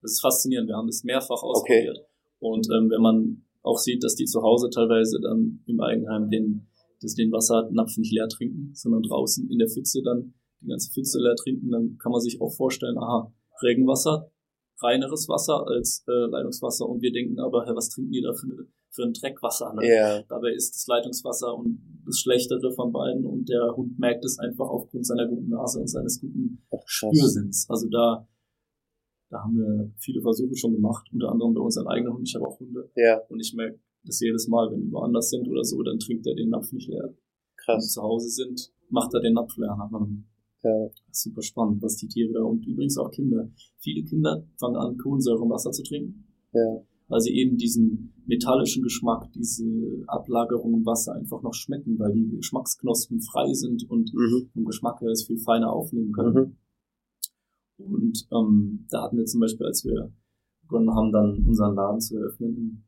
Das ist faszinierend. Wir haben das mehrfach ausprobiert. Okay. Und ähm, wenn man auch sieht, dass die zu Hause teilweise dann im Eigenheim den, das, den Wassernapf nicht leer trinken, sondern draußen in der Pfütze dann die ganze Pfütze leer trinken, dann kann man sich auch vorstellen, aha, Regenwasser, reineres Wasser als äh, Leitungswasser und wir denken aber, hey, was trinken die da für, für ein Dreckwasser? Ne? Yeah. Dabei ist das Leitungswasser und das Schlechtere von beiden und der Hund merkt es einfach aufgrund seiner guten Nase und seines guten Spürsinns. Also da, da haben wir viele Versuche schon gemacht, unter anderem bei unseren eigenen Hunden. Ich habe auch Hunde. Ja. Und ich merke das jedes Mal, wenn wir woanders sind oder so, dann trinkt er den Napf nicht leer. Krass. Wenn wir zu Hause sind, macht er den Napf leer. Ja. super spannend, was die Tiere da und übrigens auch Kinder. Viele Kinder fangen an, Kohlensäure im Wasser zu trinken. Ja weil sie eben diesen metallischen Geschmack, diese Ablagerung im Wasser einfach noch schmecken, weil die Geschmacksknospen frei sind und mhm. vom Geschmack her es viel feiner aufnehmen können. Mhm. Und ähm, da hatten wir zum Beispiel, als wir begonnen haben, dann unseren Laden zu eröffnen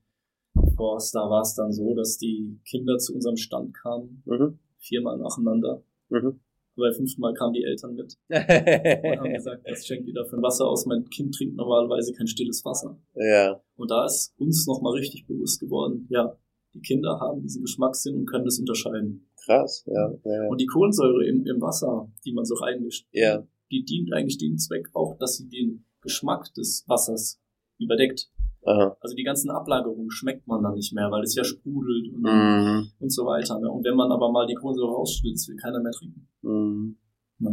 im Forst, da war es dann so, dass die Kinder zu unserem Stand kamen, mhm. viermal nacheinander. Mhm. Beim fünften Mal kamen die Eltern mit und haben gesagt, jetzt schenkt ihr dafür Wasser aus. Mein Kind trinkt normalerweise kein stilles Wasser. Ja. Und da ist uns nochmal richtig bewusst geworden, ja, die Kinder haben diesen Geschmackssinn und können das unterscheiden. Krass, ja. ja. Und die Kohlensäure im, im Wasser, die man so reinmischt, ja. die dient eigentlich dem Zweck auch, dass sie den Geschmack des Wassers überdeckt. Aha. Also die ganzen Ablagerungen schmeckt man dann nicht mehr, weil es ja sprudelt und, Mhm. und so weiter. Ne? Und wenn man aber mal die Kohlensäure rausschüttet, will keiner mehr trinken. Mhm. Ne?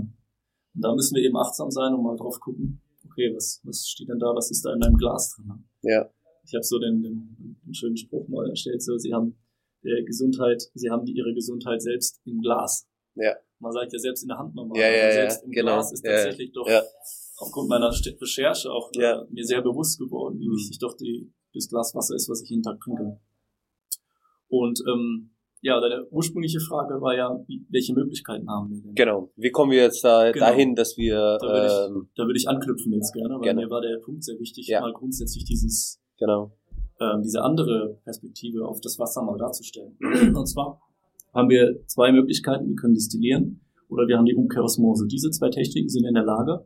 Und da müssen wir eben achtsam sein und mal drauf gucken, okay, was, was steht denn da, was ist da in deinem Glas drin? Ne? Ja. Ich habe so den, den, den schönen Spruch mal erstellt, so, sie haben der Gesundheit, sie haben die, ihre Gesundheit selbst im Glas. Ja. Man sagt ja selbst in der Hand normal, Ja, ja, aber ja, selbst im genau. Glas ist Ja, tatsächlich doch ja. Aufgrund meiner Recherche auch äh, Ja. mir sehr bewusst geworden, wie Mhm. wichtig doch die, das Glas Wasser ist, was ich jeden Tag trinke. Und ähm, ja, deine ursprüngliche Frage war ja, wie, welche Möglichkeiten haben wir denn? Genau. Wie kommen wir jetzt da Genau. dahin, dass wir Da würde ich- ähm, Da würde ich anknüpfen jetzt gerne, weil Gerne. mir war der Punkt sehr wichtig, Ja. mal grundsätzlich dieses genau. ähm, diese andere Perspektive auf das Wasser mal darzustellen. Und zwar haben wir zwei Möglichkeiten. Wir können destillieren oder wir haben die Umkehrosmose. Diese zwei Techniken sind in der Lage,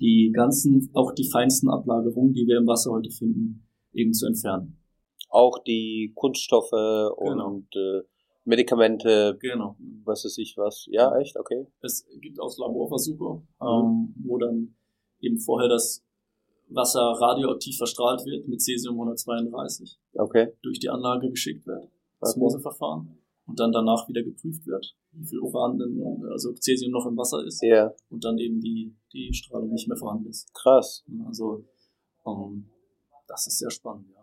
die ganzen, auch die feinsten Ablagerungen, die wir im Wasser heute finden, eben zu entfernen. Auch die Kunststoffe Genau. und äh, Medikamente, Genau. was weiß ich was. Ja, echt? Okay. Es gibt auch Laborversuche, ähm, wo dann eben vorher das Wasser radioaktiv verstrahlt wird mit Cesium 132 Okay. durch die Anlage geschickt wird, das Okay. Und dann danach wieder geprüft wird, wie viel Uran denn, also Cesium noch im Wasser ist Ja, und dann eben die, die Strahlung nicht mehr vorhanden ist. krass. Also ähm, das ist sehr spannend, ja.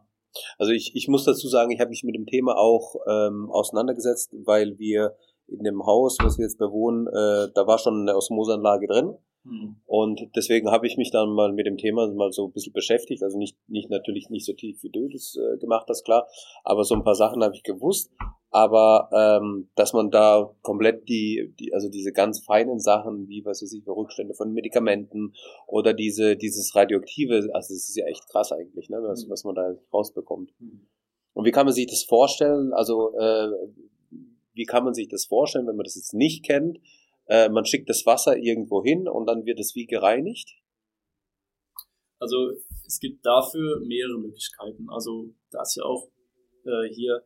Also ich, ich muss dazu sagen, ich habe mich mit dem Thema auch ähm, auseinandergesetzt, weil wir in dem Haus, was wir jetzt bewohnen, äh, da war schon eine Osmoseanlage drin. Hm. Und deswegen habe ich mich dann mal mit dem Thema mal so ein bisschen beschäftigt. Also nicht, nicht natürlich nicht so tief wie du das äh, gemacht hast, klar. Aber so ein paar Sachen habe ich gewusst. Aber ähm, dass man da komplett die, die, also diese ganz feinen Sachen, wie was weiß ich, Rückstände von Medikamenten oder diese, dieses Radioaktive, also das ist ja echt krass eigentlich, ne, was, Mhm. was man da rausbekommt. Hm. Und wie kann man sich das vorstellen? Also äh, wie kann man sich das vorstellen, wenn man das jetzt nicht kennt? Äh, man schickt das Wasser irgendwo hin und dann wird es wie gereinigt? Also es gibt dafür mehrere Möglichkeiten. Also da es ja auch äh, hier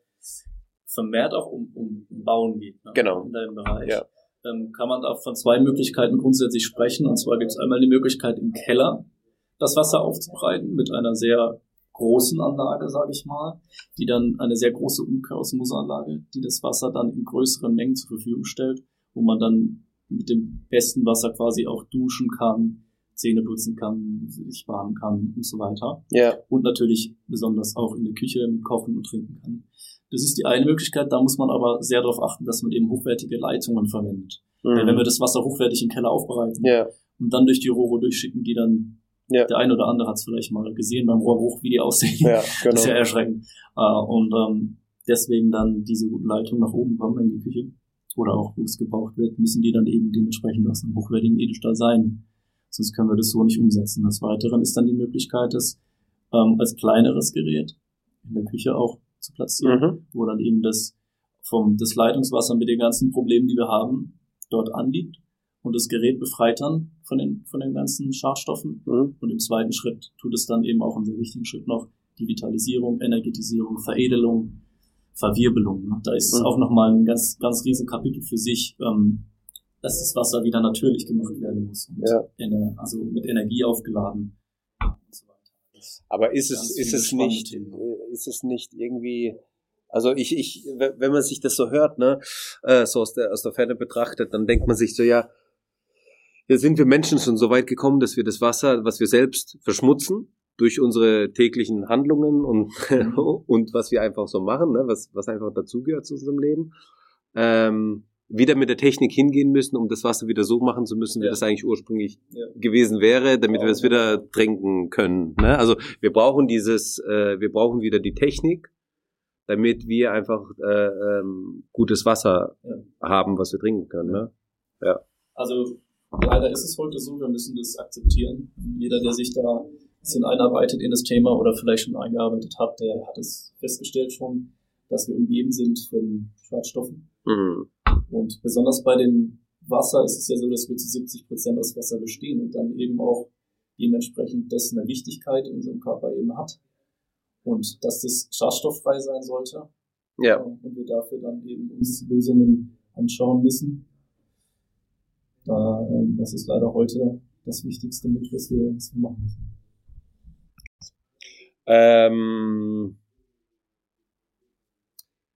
vermehrt auch um, um, Bauen geht, ne? Genau. in deinem Bereich, Ja. ähm, kann man da von zwei Möglichkeiten grundsätzlich sprechen. Und zwar gibt es einmal die Möglichkeit im Keller das Wasser aufzubereiten mit einer sehr großen Anlage, sage ich mal, die dann eine sehr große Umkehrosmoseanlage, die das Wasser dann in größeren Mengen zur Verfügung stellt, wo man dann mit dem besten Wasser quasi auch duschen kann, Zähne putzen kann, sich baden kann und so weiter. Ja. Und natürlich besonders auch in der Küche mit kochen und trinken kann. Das ist die eine Möglichkeit, da muss man aber sehr darauf achten, dass man eben hochwertige Leitungen verwendet. Weil wenn wir das Wasser hochwertig im Keller aufbereiten Mhm. ja. und dann durch die Rohre durchschicken, die dann, Ja. der eine oder andere hat es vielleicht mal gesehen beim Rohrbruch, wie die aussehen. Ja, genau. Das ist ja erschreckend. Äh, und ähm, deswegen dann diese guten Leitungen nach oben kommen in die Küche oder auch wo es gebraucht wird, müssen die dann eben dementsprechend aus einem hochwertigen Edelstahl sein. Sonst können wir das so nicht umsetzen. Des Weiteren ist dann die Möglichkeit, das ähm, als kleineres Gerät in der Küche auch zu platzieren, Mhm. wo dann eben das vom das Leitungswasser mit den ganzen Problemen, die wir haben, dort anliegt und das Gerät befreit dann von den von den ganzen Schadstoffen Mhm. und im zweiten Schritt tut es dann eben auch einen sehr wichtigen Schritt noch die Vitalisierung, Energetisierung, Veredelung, Verwirbelung. Ne? Da ist es Mhm. auch nochmal ein ganz, ganz riesen Kapitel für sich, ähm, dass das Wasser wieder natürlich gemacht werden muss. Und Ja. ener- also mit Energie aufgeladen. Und so Aber ist es, ist es nicht, Themen. äh, ist es nicht irgendwie, also ich, ich, wenn man sich das so hört, ne, äh, so aus der, aus der Ferne betrachtet, dann denkt man sich so, ja, jetzt sind wir Menschen schon so weit gekommen, dass wir das Wasser, was wir selbst verschmutzen, durch unsere täglichen Handlungen und, und was wir einfach so machen, ne, was, was einfach dazugehört zu unserem Leben, ähm, wieder mit der Technik hingehen müssen, um das Wasser wieder so machen zu müssen, wie Ja. das eigentlich ursprünglich Ja. gewesen wäre, damit Ja, wir es ja. wieder trinken können. Ne? Also wir brauchen dieses, äh, wir brauchen wieder die Technik, damit wir einfach äh, ähm, gutes Wasser Ja. haben, was wir trinken können. Ne? Also leider ist es heute so, wir müssen das akzeptieren. Jeder, der sich da bisschen einarbeitet in das Thema oder vielleicht schon eingearbeitet hat, der hat es festgestellt schon, dass wir umgeben sind von Schadstoffen. Mhm. Und besonders bei dem Wasser ist es ja so, dass wir zu 70 Prozent aus Wasser bestehen und dann eben auch dementsprechend das eine Wichtigkeit in unserem Körper eben hat. Und dass das schadstofffrei sein sollte. Ja. Und wir dafür dann eben uns Lösungen anschauen müssen. Da, ähm, das ist leider heute das Wichtigste mit, was wir, was wir machen müssen. Ähm,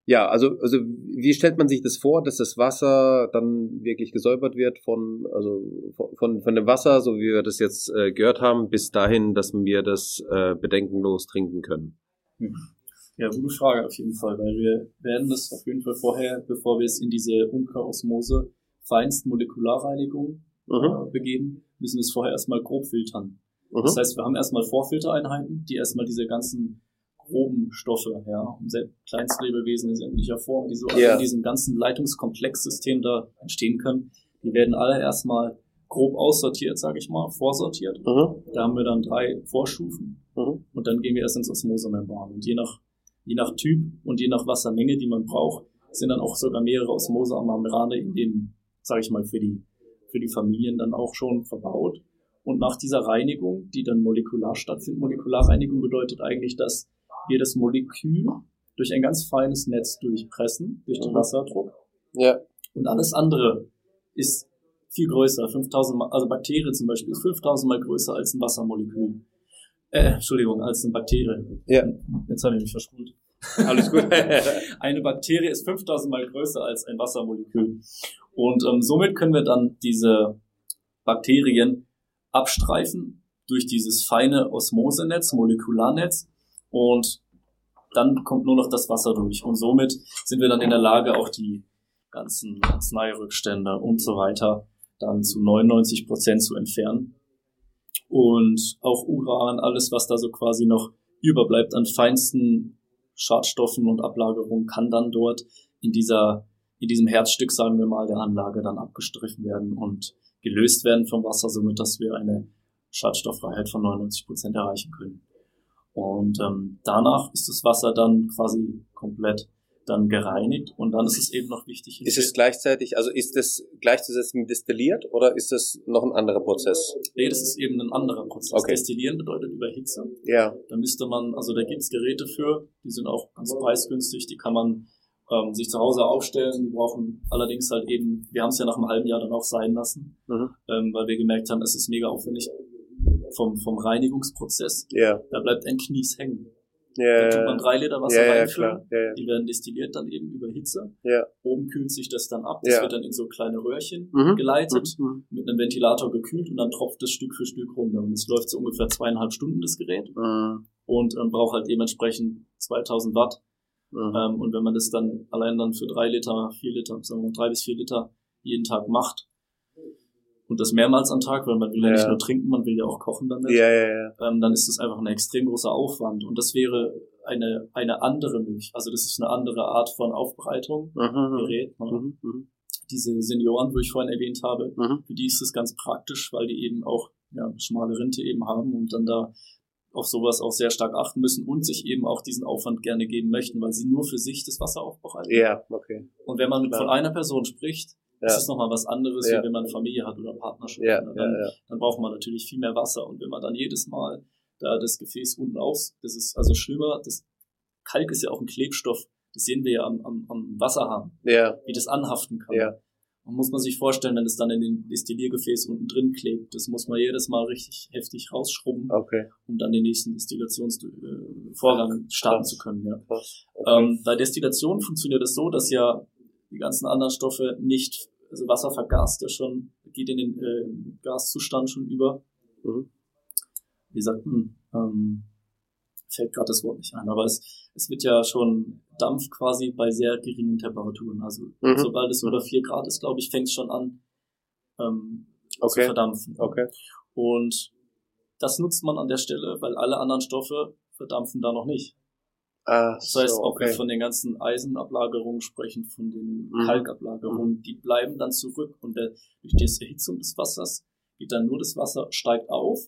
ja, also, also wie stellt man sich das vor, dass das Wasser dann wirklich gesäubert wird von, also von, von dem Wasser, so wie wir das jetzt äh, gehört haben, bis dahin, dass wir das äh, bedenkenlos trinken können? Hm. Ja, gute Frage auf jeden Fall, weil wir werden das auf jeden Fall vorher, bevor wir es in diese Umkehrosmose feinst Molekularreinigung mhm. äh, begeben, müssen wir es vorher erstmal grob filtern. Mhm. Das heißt, wir haben erstmal Vorfiltereinheiten, die erstmal diese ganzen groben Stoffe, ja, um Kleinstlebewesen in sämtlicher Form, die so yeah. in diesem ganzen Leitungskomplexsystem da entstehen können, die werden alle erstmal grob aussortiert, sage ich mal, vorsortiert. Mhm. Da haben wir dann drei Vorstufen mhm. und dann gehen wir erst ins Osmosemembran. Und je nach, je nach Typ und je nach Wassermenge, die man braucht, sind dann auch sogar mehrere Osmosemembrane in den, sage ich mal, für die, für die Familien dann auch schon verbaut. Und nach dieser Reinigung, die dann molekular stattfindet, Molekularreinigung bedeutet eigentlich, dass wir das Molekül durch ein ganz feines Netz durchpressen, durch den mhm. Wasserdruck. Ja. Und alles andere ist viel größer, 5000 mal, also Bakterien zum Beispiel ist 5000 mal größer als ein Wassermolekül. Äh, Entschuldigung, als eine Bakterie. Ja. Jetzt habe ich mich verspult. Alles gut. eine Bakterie ist 5000 mal größer als ein Wassermolekül. Und ähm, somit können wir dann diese Bakterien abstreifen durch dieses feine Osmosenetz, Molekularnetz und dann kommt nur noch das Wasser durch. Und somit sind wir dann in der Lage, auch die ganzen Arzneirückstände und so weiter dann zu 99 Prozent zu entfernen. Und auch Uran, alles, was da so quasi noch überbleibt an feinsten Schadstoffen und Ablagerungen, kann dann dort in dieser, in diesem Herzstück, sagen wir mal, der Anlage dann abgestrichen werden und gelöst werden vom Wasser, somit dass wir eine Schadstofffreiheit von 99 Prozent erreichen können. Und ähm, danach ist das Wasser dann quasi komplett dann gereinigt und dann ist es eben noch wichtig. Ist es gleichzeitig, also ist das gleichzusetzen mit destilliert oder ist das noch ein anderer Prozess? Nee, das ist eben ein anderer Prozess. Okay. Destillieren bedeutet über Hitze. Ja. Da müsste man, also da gibt's Geräte für, die sind auch ganz preisgünstig, die kann man ähm, sich zu Hause aufstellen. Die brauchen allerdings halt eben, wir haben es ja nach einem halben Jahr dann auch sein lassen, mhm. ähm, weil wir gemerkt haben, es ist mega aufwendig, vom, vom Reinigungsprozess. Ja. Da bleibt ein Knies hängen. Ja, da tut man drei Liter Wasser ja, reinfüllen. Ja. Die werden destilliert dann eben über Hitze. Oben kühlt sich das dann ab. Das wird dann in so kleine Röhrchen Mhm. geleitet, Mhm. mit einem Ventilator gekühlt und dann tropft es Stück für Stück runter. Und es läuft so ungefähr zweieinhalb Stunden, das Gerät. Mhm. Und ähm, braucht halt dementsprechend 2000 Watt. Mhm. Ähm, und wenn man das dann allein dann für drei Liter, vier Liter, sagen wir mal drei bis vier Liter jeden Tag macht, und das mehrmals am Tag, weil man will ja, Ja. nicht nur trinken, man will ja auch kochen damit Ja, ja, ja. ähm, dann ist das einfach ein extrem großer Aufwand. Und das wäre eine, eine andere Möglichkeit. Also das ist eine andere Art von Aufbereitung, Mhm. Gerät. Ne? Mhm. Mhm. Diese Senioren, wo ich vorhin erwähnt habe, Mhm. für die ist es ganz praktisch, weil die eben auch ja, schmale Rente eben haben und dann da auf sowas auch sehr stark achten müssen und sich eben auch diesen Aufwand gerne geben möchten, weil sie nur für sich das Wasser aufbereiten. Ja, okay. Und wenn man Klar. von einer Person spricht, Ja. ist es nochmal was anderes, Ja. wie wenn man Familie hat oder Partnerschaft. Ja, Ne? ja, Dann ja. dann braucht man natürlich viel mehr Wasser. Und wenn man dann jedes Mal da das Gefäß unten aus, das ist also schlimmer, das Kalk ist ja auch ein Klebstoff, das sehen wir ja am, am, am Wasserhahn, Ja, wie das anhaften kann. Ja. Und muss man sich vorstellen, wenn es dann in den Destilliergefäß unten drin klebt, das muss man jedes Mal richtig heftig rausschrubben, okay. um dann den nächsten Destillationsvorgang starten Krass. zu können. Ja. Okay. Ähm, bei Destillation funktioniert es so, dass ja die ganzen anderen Stoffe nicht, also Wasser vergast ja schon, geht in den äh, Gaszustand schon über. Mhm. Wie sagt man? Ähm, fällt gerade das Wort nicht ein, aber es, es wird ja schon Dampf quasi bei sehr geringen Temperaturen. Also Mhm. sobald es über 4 Grad ist, glaube ich, fängt es schon an ähm, zu Okay. verdampfen. Okay. Und das nutzt man an der Stelle, weil alle anderen Stoffe verdampfen da noch nicht. Ah, Das heißt, so, ob wir okay. von den ganzen Eisenablagerungen sprechen, von den Mhm. Kalkablagerungen, die bleiben dann zurück und der, durch die Erhitzung des Wassers geht dann nur das Wasser, steigt auf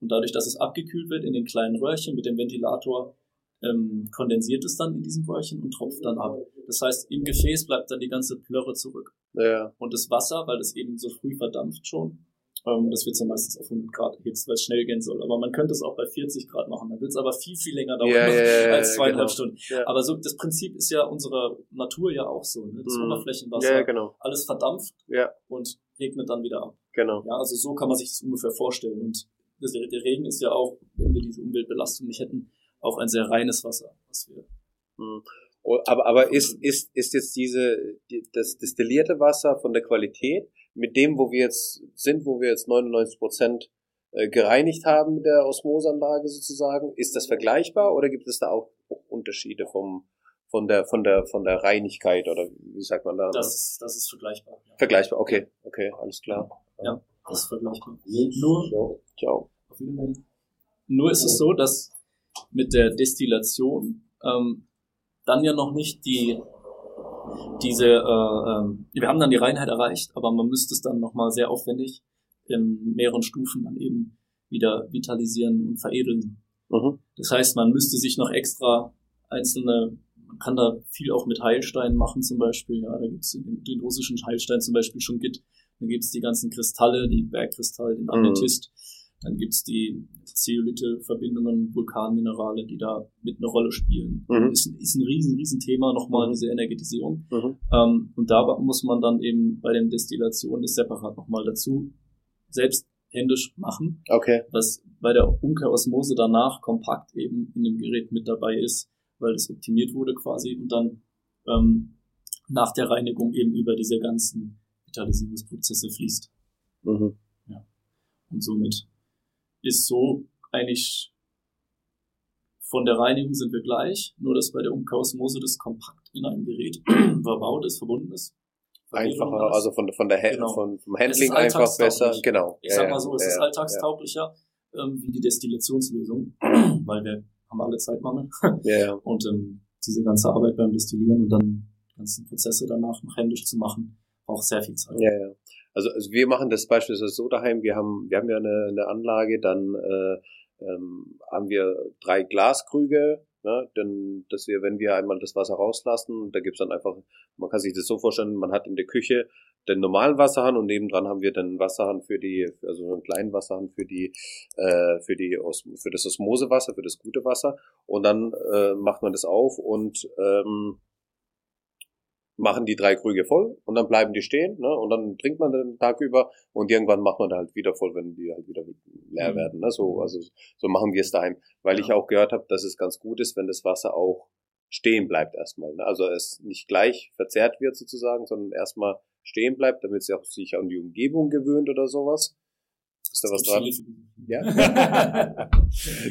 und dadurch, dass es abgekühlt wird in den kleinen Röhrchen mit dem Ventilator, ähm, kondensiert es dann in diesem Röhrchen und tropft dann ab. Das heißt, im Gefäß bleibt dann die ganze Plörre zurück. Ja. Und das Wasser, weil es eben so früh verdampft schon, ähm, das wird so meistens auf 100 Grad erhitzt, weil es schnell gehen soll. Aber man könnte es auch bei 40 Grad machen. Dann wird es aber viel, viel länger dauern Ja, ja, als zweieinhalb genau. Stunden. Ja. Aber so, das Prinzip ist ja unserer Natur ja auch so. Ne? Das Mhm. Oberflächenwasser, Ja, genau. alles verdampft Ja, und regnet dann wieder ab. genau. Ja, also so kann man sich das ungefähr vorstellen. Und der Regen ist ja auch, wenn wir diese Umweltbelastung nicht hätten, auch ein sehr reines Wasser, was wir Hm. Oh, Aber, aber ist, ist, ist jetzt diese, die, das destillierte Wasser von der Qualität mit dem, wo wir jetzt sind, wo wir jetzt 99 Prozent äh, gereinigt haben mit der Osmoseanlage sozusagen, ist das vergleichbar oder gibt es da auch Unterschiede vom, von der, von der, von der Reinigkeit oder wie sagt man da? Das, ist- das ist vergleichbar. Ja. Vergleichbar, okay, okay, alles klar. Ja, das ist vergleichbar. Nur, Ciao. Nur ist es so, dass mit der Destillation ähm, dann ja noch nicht die diese, äh, ähm, wir haben dann die Reinheit erreicht, aber man müsste es dann nochmal sehr aufwendig in mehreren Stufen dann eben wieder vitalisieren und veredeln. Mhm. Das heißt, man müsste sich noch extra einzelne, man kann da viel auch mit Heilsteinen machen zum Beispiel. Ja, da gibt's den, den russischen Heilstein zum Beispiel schon Git. Dann gibt's die ganzen Kristalle, die Bergkristall, den Amethyst. Dann gibt's die Zeolithe-Verbindungen, Vulkanminerale, die da mit eine Rolle spielen. Mhm. Ist, ein- ist ein riesen, riesen Thema nochmal, Mhm. diese Energetisierung. Mhm. Ähm, und da muss man dann eben bei den Destillationen das separat nochmal dazu selbst händisch machen Okay. was bei der Umkehrosmose danach kompakt eben in dem Gerät mit dabei ist, weil das optimiert wurde quasi und dann ähm, nach der Reinigung eben über diese ganzen Vitalisierungsprozesse fließt. Mhm. Und somit ist so eigentlich von der Reinigung sind wir gleich, nur dass bei der Umkehrosmose das kompakt in einem Gerät verbaut ist, verbunden ist. Einfacher, also von, von der, Genau. von, vom Handling einfach besser. Genau. Ich Ja, sag ja, mal so, es ja, ist ja, alltagstauglicher ähm, wie die Destillationslösung, weil wir haben alle Zeitmangel Ja, ja. und ähm, diese ganze Arbeit beim Destillieren und dann die ganzen Prozesse danach noch händisch zu machen, braucht sehr viel Zeit. Ja, ja. Also, also wir machen das beispielsweise so daheim, wir haben, wir haben ja eine, eine Anlage, dann äh, ähm, haben wir drei Glaskrüge, ne, denn dass wir, wenn wir einmal das Wasser rauslassen, da gibt's dann einfach, man kann sich das so vorstellen, man hat in der Küche den normalen Wasserhahn und nebendran haben wir dann Wasserhahn für die, also einen kleinen Wasserhahn für die, äh, für die für das Osmosewasser, für das gute Wasser. Und dann äh, macht man das auf und ähm, machen die drei Krüge voll und dann bleiben die stehen, ne? Und dann trinkt man den Tag über und irgendwann macht man da halt wieder voll, wenn die halt wieder leer Mhm. werden. Ne? So, also so machen wir es daheim. Weil ich Ja. auch gehört habe, dass es ganz gut ist, wenn das Wasser auch stehen bleibt erstmal. Ne? Also es nicht gleich verzehrt wird sozusagen, sondern erstmal stehen bleibt, damit auch sich an die Umgebung gewöhnt oder sowas. Ist da was dran? Ja?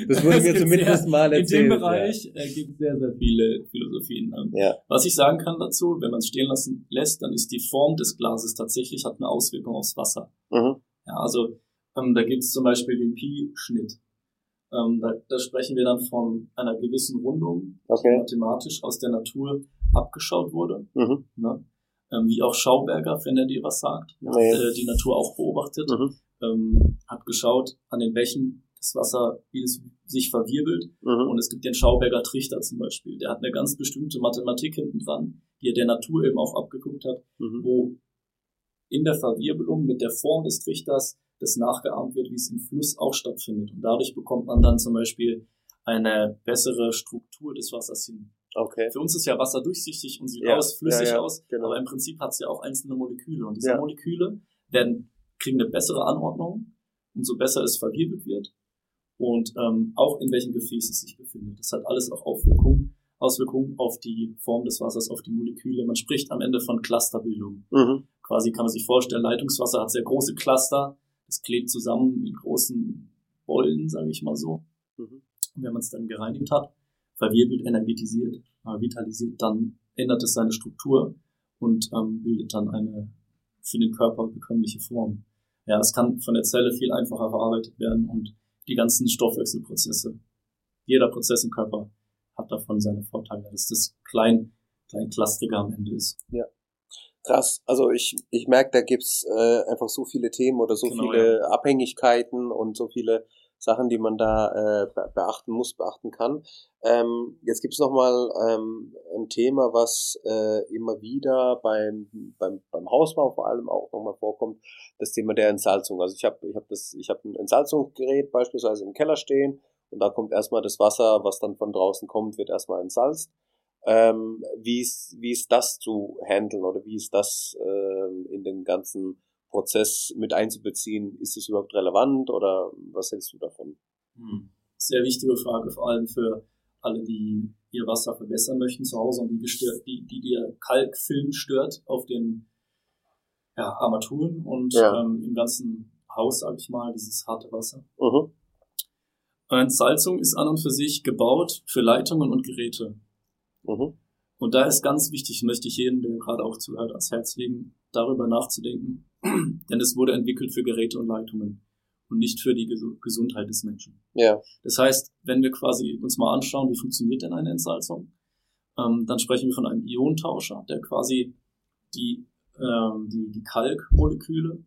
Das wurde mir zumindest sehr, mal In erzählt. dem Bereich äh, gibt es sehr, sehr viele Philosophien. Ähm, Ja. Was ich sagen kann dazu, wenn man es stehen lassen lässt, dann ist die Form des Glases tatsächlich hat eine Auswirkung aufs Wasser. ja. Mhm. Ja, also ähm, da gibt es zum Beispiel den Pi-Schnitt. Ähm, da, da sprechen wir dann von einer gewissen Rundung, die Okay. mathematisch aus der Natur abgeschaut wurde. Mhm. Ne? Ähm, wie auch Schauberger, wenn er dir was sagt, Nee. hat äh, die Natur auch beobachtet, Mhm. Ähm, hat geschaut an den Bächen, das Wasser, wie es sich verwirbelt. Mhm. Und es gibt den Schauberger Trichter zum Beispiel. Der hat eine ganz bestimmte Mathematik hinten dran, die er der Natur eben auch abgeguckt hat, Mhm. wo in der Verwirbelung mit der Form des Trichters das nachgeahmt wird, wie es im Fluss auch stattfindet. Und dadurch bekommt man dann zum Beispiel eine bessere Struktur des Wassers hin. Okay. Für uns ist ja Wasser durchsichtig und sieht Ja, aus, flüssig ja, ja, aus, genau. aber im Prinzip hat es ja auch einzelne Moleküle. Und diese. Moleküle werden, kriegen eine bessere Anordnung, umso besser es verwirbelt wird und ähm, auch in welchem Gefäß es sich befindet. Das hat alles auch Auswirkungen, Auswirkungen auf die Form des Wassers, auf die Moleküle. Man spricht am Ende von Clusterbildung. Mhm. Quasi kann man sich vorstellen, Leitungswasser hat sehr große Cluster, es klebt zusammen in großen Bollen, sage ich mal so. Mhm. Und wenn man es dann gereinigt hat, verwirbelt, energetisiert, äh, vitalisiert, dann ändert es seine Struktur und ähm, bildet dann eine für den Körper bekömmliche Form. Ja, es kann von der Zelle viel einfacher verarbeitet werden und die ganzen Stoffwechselprozesse. Jeder Prozess im Körper hat davon seine Vorteile, dass das klein, klein clustriger am Ende ist. Krass, also ich, ich merke, da gibt's äh, einfach so viele Themen oder so Genau, viele Abhängigkeiten und so viele Sachen, die man da äh, beachten muss, beachten kann. Ähm, jetzt gibt's noch mal ähm, ein Thema, was äh, immer wieder beim, beim, beim Hausbau vor allem auch nochmal vorkommt, das Thema der Entsalzung. Also ich habe ich hab das, ich habe ein Entsalzungsgerät beispielsweise im Keller stehen und da kommt erstmal das Wasser, was dann von draußen kommt, wird erstmal entsalzt. Ähm, wie, ist, wie ist das zu handeln oder wie ist das ähm, in den ganzen Prozess mit einzubeziehen? Ist es überhaupt relevant oder was hältst du davon? Hm. Sehr wichtige Frage, vor allem für alle, die ihr Wasser verbessern möchten zu Hause und die, gestört, die, die der Kalkfilm stört auf den ja, Armaturen und ja. ähm, im ganzen Haus, sage ich mal, dieses harte Wasser. Mhm. Entsalzung ist an und für sich gebaut für Leitungen und Geräte. Mhm. Und da ist ganz wichtig, möchte ich jedem, der gerade auch zuhört, ans Herz legen, darüber nachzudenken, denn es wurde entwickelt für Geräte und Leitungen und nicht für die Gesundheit des Menschen. Ja. Das heißt, wenn wir quasi uns mal anschauen, wie funktioniert denn eine Entsalzung, ähm, dann sprechen wir von einem Ionentauscher, der quasi die, ähm, die, die Kalkmoleküle,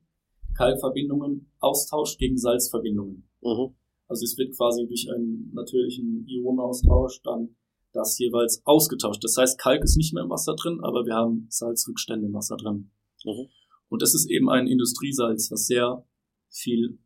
Kalkverbindungen austauscht gegen Salzverbindungen. Mhm. Also es wird quasi durch einen natürlichen Ionenaustausch dann das jeweils ausgetauscht. Das heißt, Kalk ist nicht mehr im Wasser drin, aber wir haben Salzrückstände im Wasser drin. Mhm. Und das ist eben ein Industriesalz, was sehr viel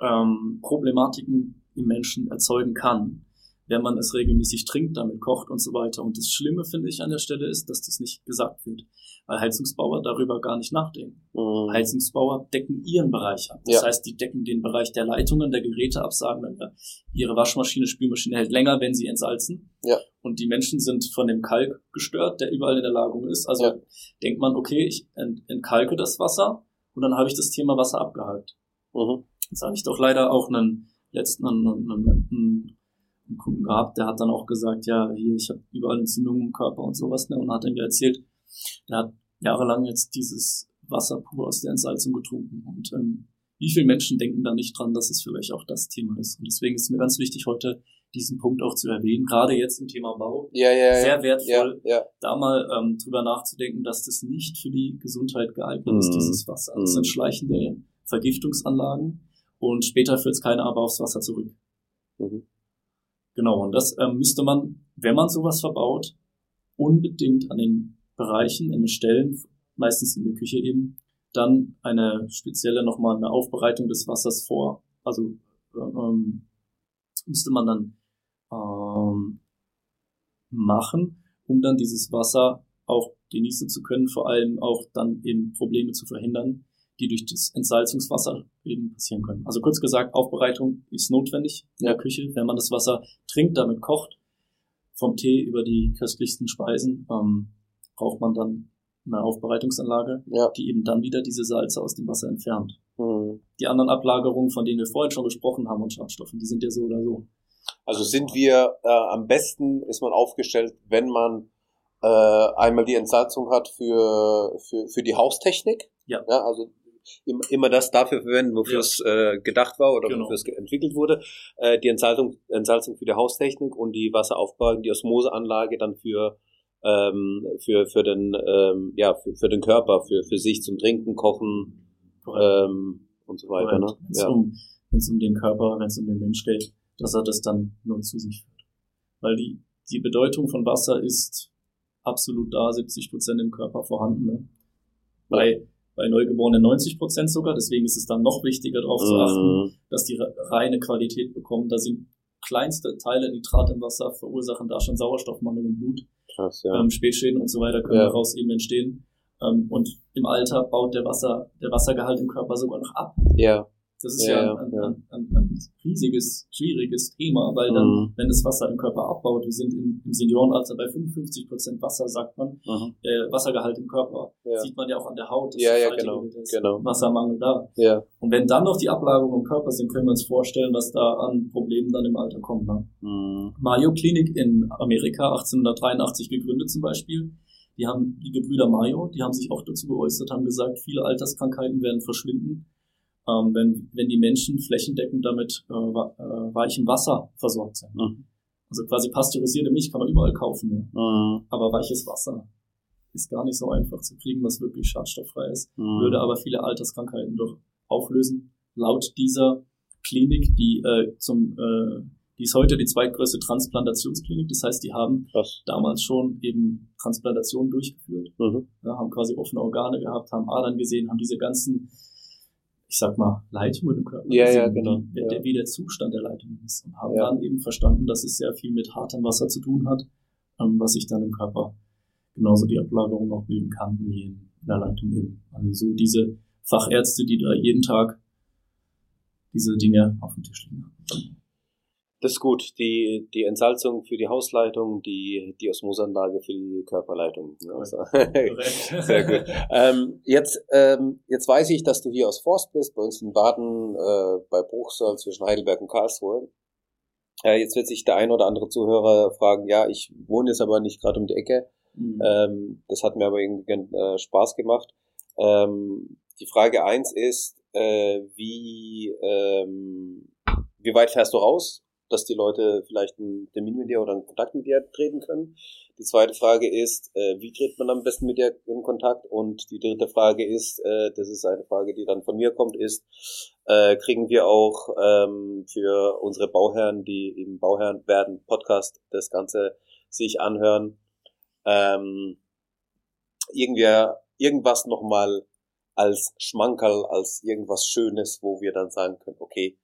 ähm, Problematiken im Menschen erzeugen kann wenn man es regelmäßig trinkt, damit kocht und so weiter. Und das Schlimme, finde ich, an der Stelle ist, dass das nicht gesagt wird, weil Heizungsbauer darüber gar nicht nachdenken. Mhm. Heizungsbauer decken ihren Bereich ab. Das ja. heißt, die decken den Bereich der Leitungen, der Geräte ab, sagen dann, ihre Waschmaschine, Spülmaschine hält länger, wenn sie entsalzen. Ja. Und die Menschen sind von dem Kalk gestört, der überall in der Lagerung ist. Also ja. denkt man, okay, ich ent entkalke das Wasser und dann habe ich das Thema Wasser abgehakt. Mhm. Jetzt habe ich doch leider auch einen letzten einen, einen, einen einen Kunden gehabt, der hat dann auch gesagt, ja, hier, ich habe überall Entzündungen im Körper und sowas, ne? Und hat dann mir erzählt, der hat jahrelang jetzt dieses Wasser pur aus der Entsalzung getrunken. Und ähm, wie viele Menschen denken da nicht dran, dass es vielleicht auch das Thema ist? Und deswegen ist mir ganz wichtig, heute diesen Punkt auch zu erwähnen, gerade jetzt im Thema Bau. Ja, ja, sehr ja, wertvoll, ja, ja. da mal ähm, drüber nachzudenken, dass das nicht für die Gesundheit geeignet mhm. ist, dieses Wasser. Das sind mhm. schleichende Vergiftungsanlagen und später führt es keiner aber aufs Wasser zurück. Mhm. Genau, und das ähm, müsste man, wenn man sowas verbaut, unbedingt an den Bereichen, in den Stellen, meistens in der Küche eben, dann eine spezielle nochmal eine Aufbereitung des Wassers vor, also ähm, müsste man dann ähm, machen, um dann dieses Wasser auch genießen zu können, vor allem auch dann eben Probleme zu verhindern, die durch das Entsalzungswasser eben passieren können. Also kurz gesagt, Aufbereitung ist notwendig in der Küche. Wenn man das Wasser trinkt, damit kocht, vom Tee über die köstlichsten Speisen, ähm, braucht man dann eine Aufbereitungsanlage, ja. die eben dann wieder diese Salze aus dem Wasser entfernt. Mhm. Die anderen Ablagerungen, von denen wir vorhin schon gesprochen haben und Schadstoffen, die sind ja so oder so. Also sind wir äh, am besten ist man aufgestellt, wenn man äh, einmal die Entsalzung hat für, für, für die Haustechnik. Ja. ja also immer das dafür verwenden, wofür ja. es äh, gedacht war oder genau. wofür es entwickelt wurde. Äh, die Entsalzung, Entsalzung für die Haustechnik und die Wasseraufbereitung, die Osmoseanlage dann für ähm, für für den ähm, ja für, für den Körper, für für sich zum Trinken, Kochen ähm, und so weiter. Ne? Wenn es ja. um, um den Körper, wenn es um den Mensch geht, dass er das dann nur zu sich führt. Weil die die Bedeutung von Wasser ist absolut da, 70 Prozent im Körper vorhanden. Ne? Bei bei Neugeborenen 90 Prozent sogar. Deswegen ist es dann noch wichtiger, darauf zu achten, mhm. dass die reine Qualität bekommen. Da sind kleinste Teile Nitrat im Wasser verursachen da schon Sauerstoffmangel im Blut. Krass, ja. ähm, Spätschäden und so weiter können ja. daraus eben entstehen. Ähm, und im Alter baut der Wasser, der Wassergehalt im Körper sogar noch ab. Ja. Das ist ja, ja ein. Ein, ein, ein, riesiges, schwieriges Thema, weil dann, mhm. wenn das Wasser im Körper abbaut, wir sind im, im Seniorenalter bei 55 Prozent Wasser, sagt man, mhm. äh, Wassergehalt im Körper, ja. sieht man ja auch an der Haut. Ja, ja, genau, genau. Wassermangel da. Ja. Und wenn dann noch die Ablagerungen im Körper sind, können wir uns vorstellen, was da an Problemen dann im Alter kommt. Ne? Mhm. Mayo Klinik in Amerika, 1883 gegründet zum Beispiel. Die haben die Gebrüder Mayo, die haben sich auch dazu geäußert, haben gesagt, viele Alterskrankheiten werden verschwinden ähm, wenn, wenn die Menschen flächendeckend damit äh, äh, weichem Wasser versorgt sind. Mhm. Also quasi pasteurisierte Milch kann man überall kaufen, ja. Mhm. aber weiches Wasser ist gar nicht so einfach zu kriegen, was wirklich schadstofffrei ist, mhm. würde aber viele Alterskrankheiten doch auflösen. Laut dieser Klinik, die äh, zum äh, die ist heute die zweitgrößte Transplantationsklinik. Das heißt, die haben Krass. damals schon eben Transplantationen durchgeführt, mhm. ja, haben quasi offene Organe gehabt, haben Adern gesehen, haben diese ganzen, ich sag mal, Leitungen im Körper ja, ja, genau. wie, ja. wie der Zustand der Leitungen ist. Und haben ja. dann eben verstanden, dass es sehr viel mit hartem Wasser zu tun hat, ähm, was sich dann im Körper genauso die Ablagerung auch bilden kann wie in der Leitung eben. Also so diese Fachärzte, die da jeden Tag diese Dinge auf dem Tisch liegen haben. Das ist gut. Die, die Entsalzung für die Hausleitung, die, die Osmosanlage für die Körperleitung. Also, sehr gut. Ähm, jetzt, ähm, jetzt weiß ich, dass du hier aus Forst bist, bei uns in Baden, äh, bei Bruchsal zwischen Heidelberg und Karlsruhe. Äh, jetzt wird sich der ein oder andere Zuhörer fragen, ja, ich wohne jetzt aber nicht gerade um die Ecke. Mhm. Ähm, das hat mir aber irgendwie äh, Spaß gemacht. Ähm, die Frage eins ist, äh, wie, ähm, wie weit fährst du raus? Dass die Leute vielleicht einen Termin mit dir oder einen Kontakt mit dir treten können. Die zweite Frage ist, äh, wie tritt man am besten mit dir in Kontakt? Und die dritte Frage ist, äh, das ist eine Frage, die dann von mir kommt, ist, äh, kriegen wir auch ähm, für unsere Bauherren, die im Bauherren werden Podcast das Ganze sich anhören, ähm, irgendwie irgendwas nochmal als Schmankerl, als irgendwas Schönes, wo wir dann sagen können, okay,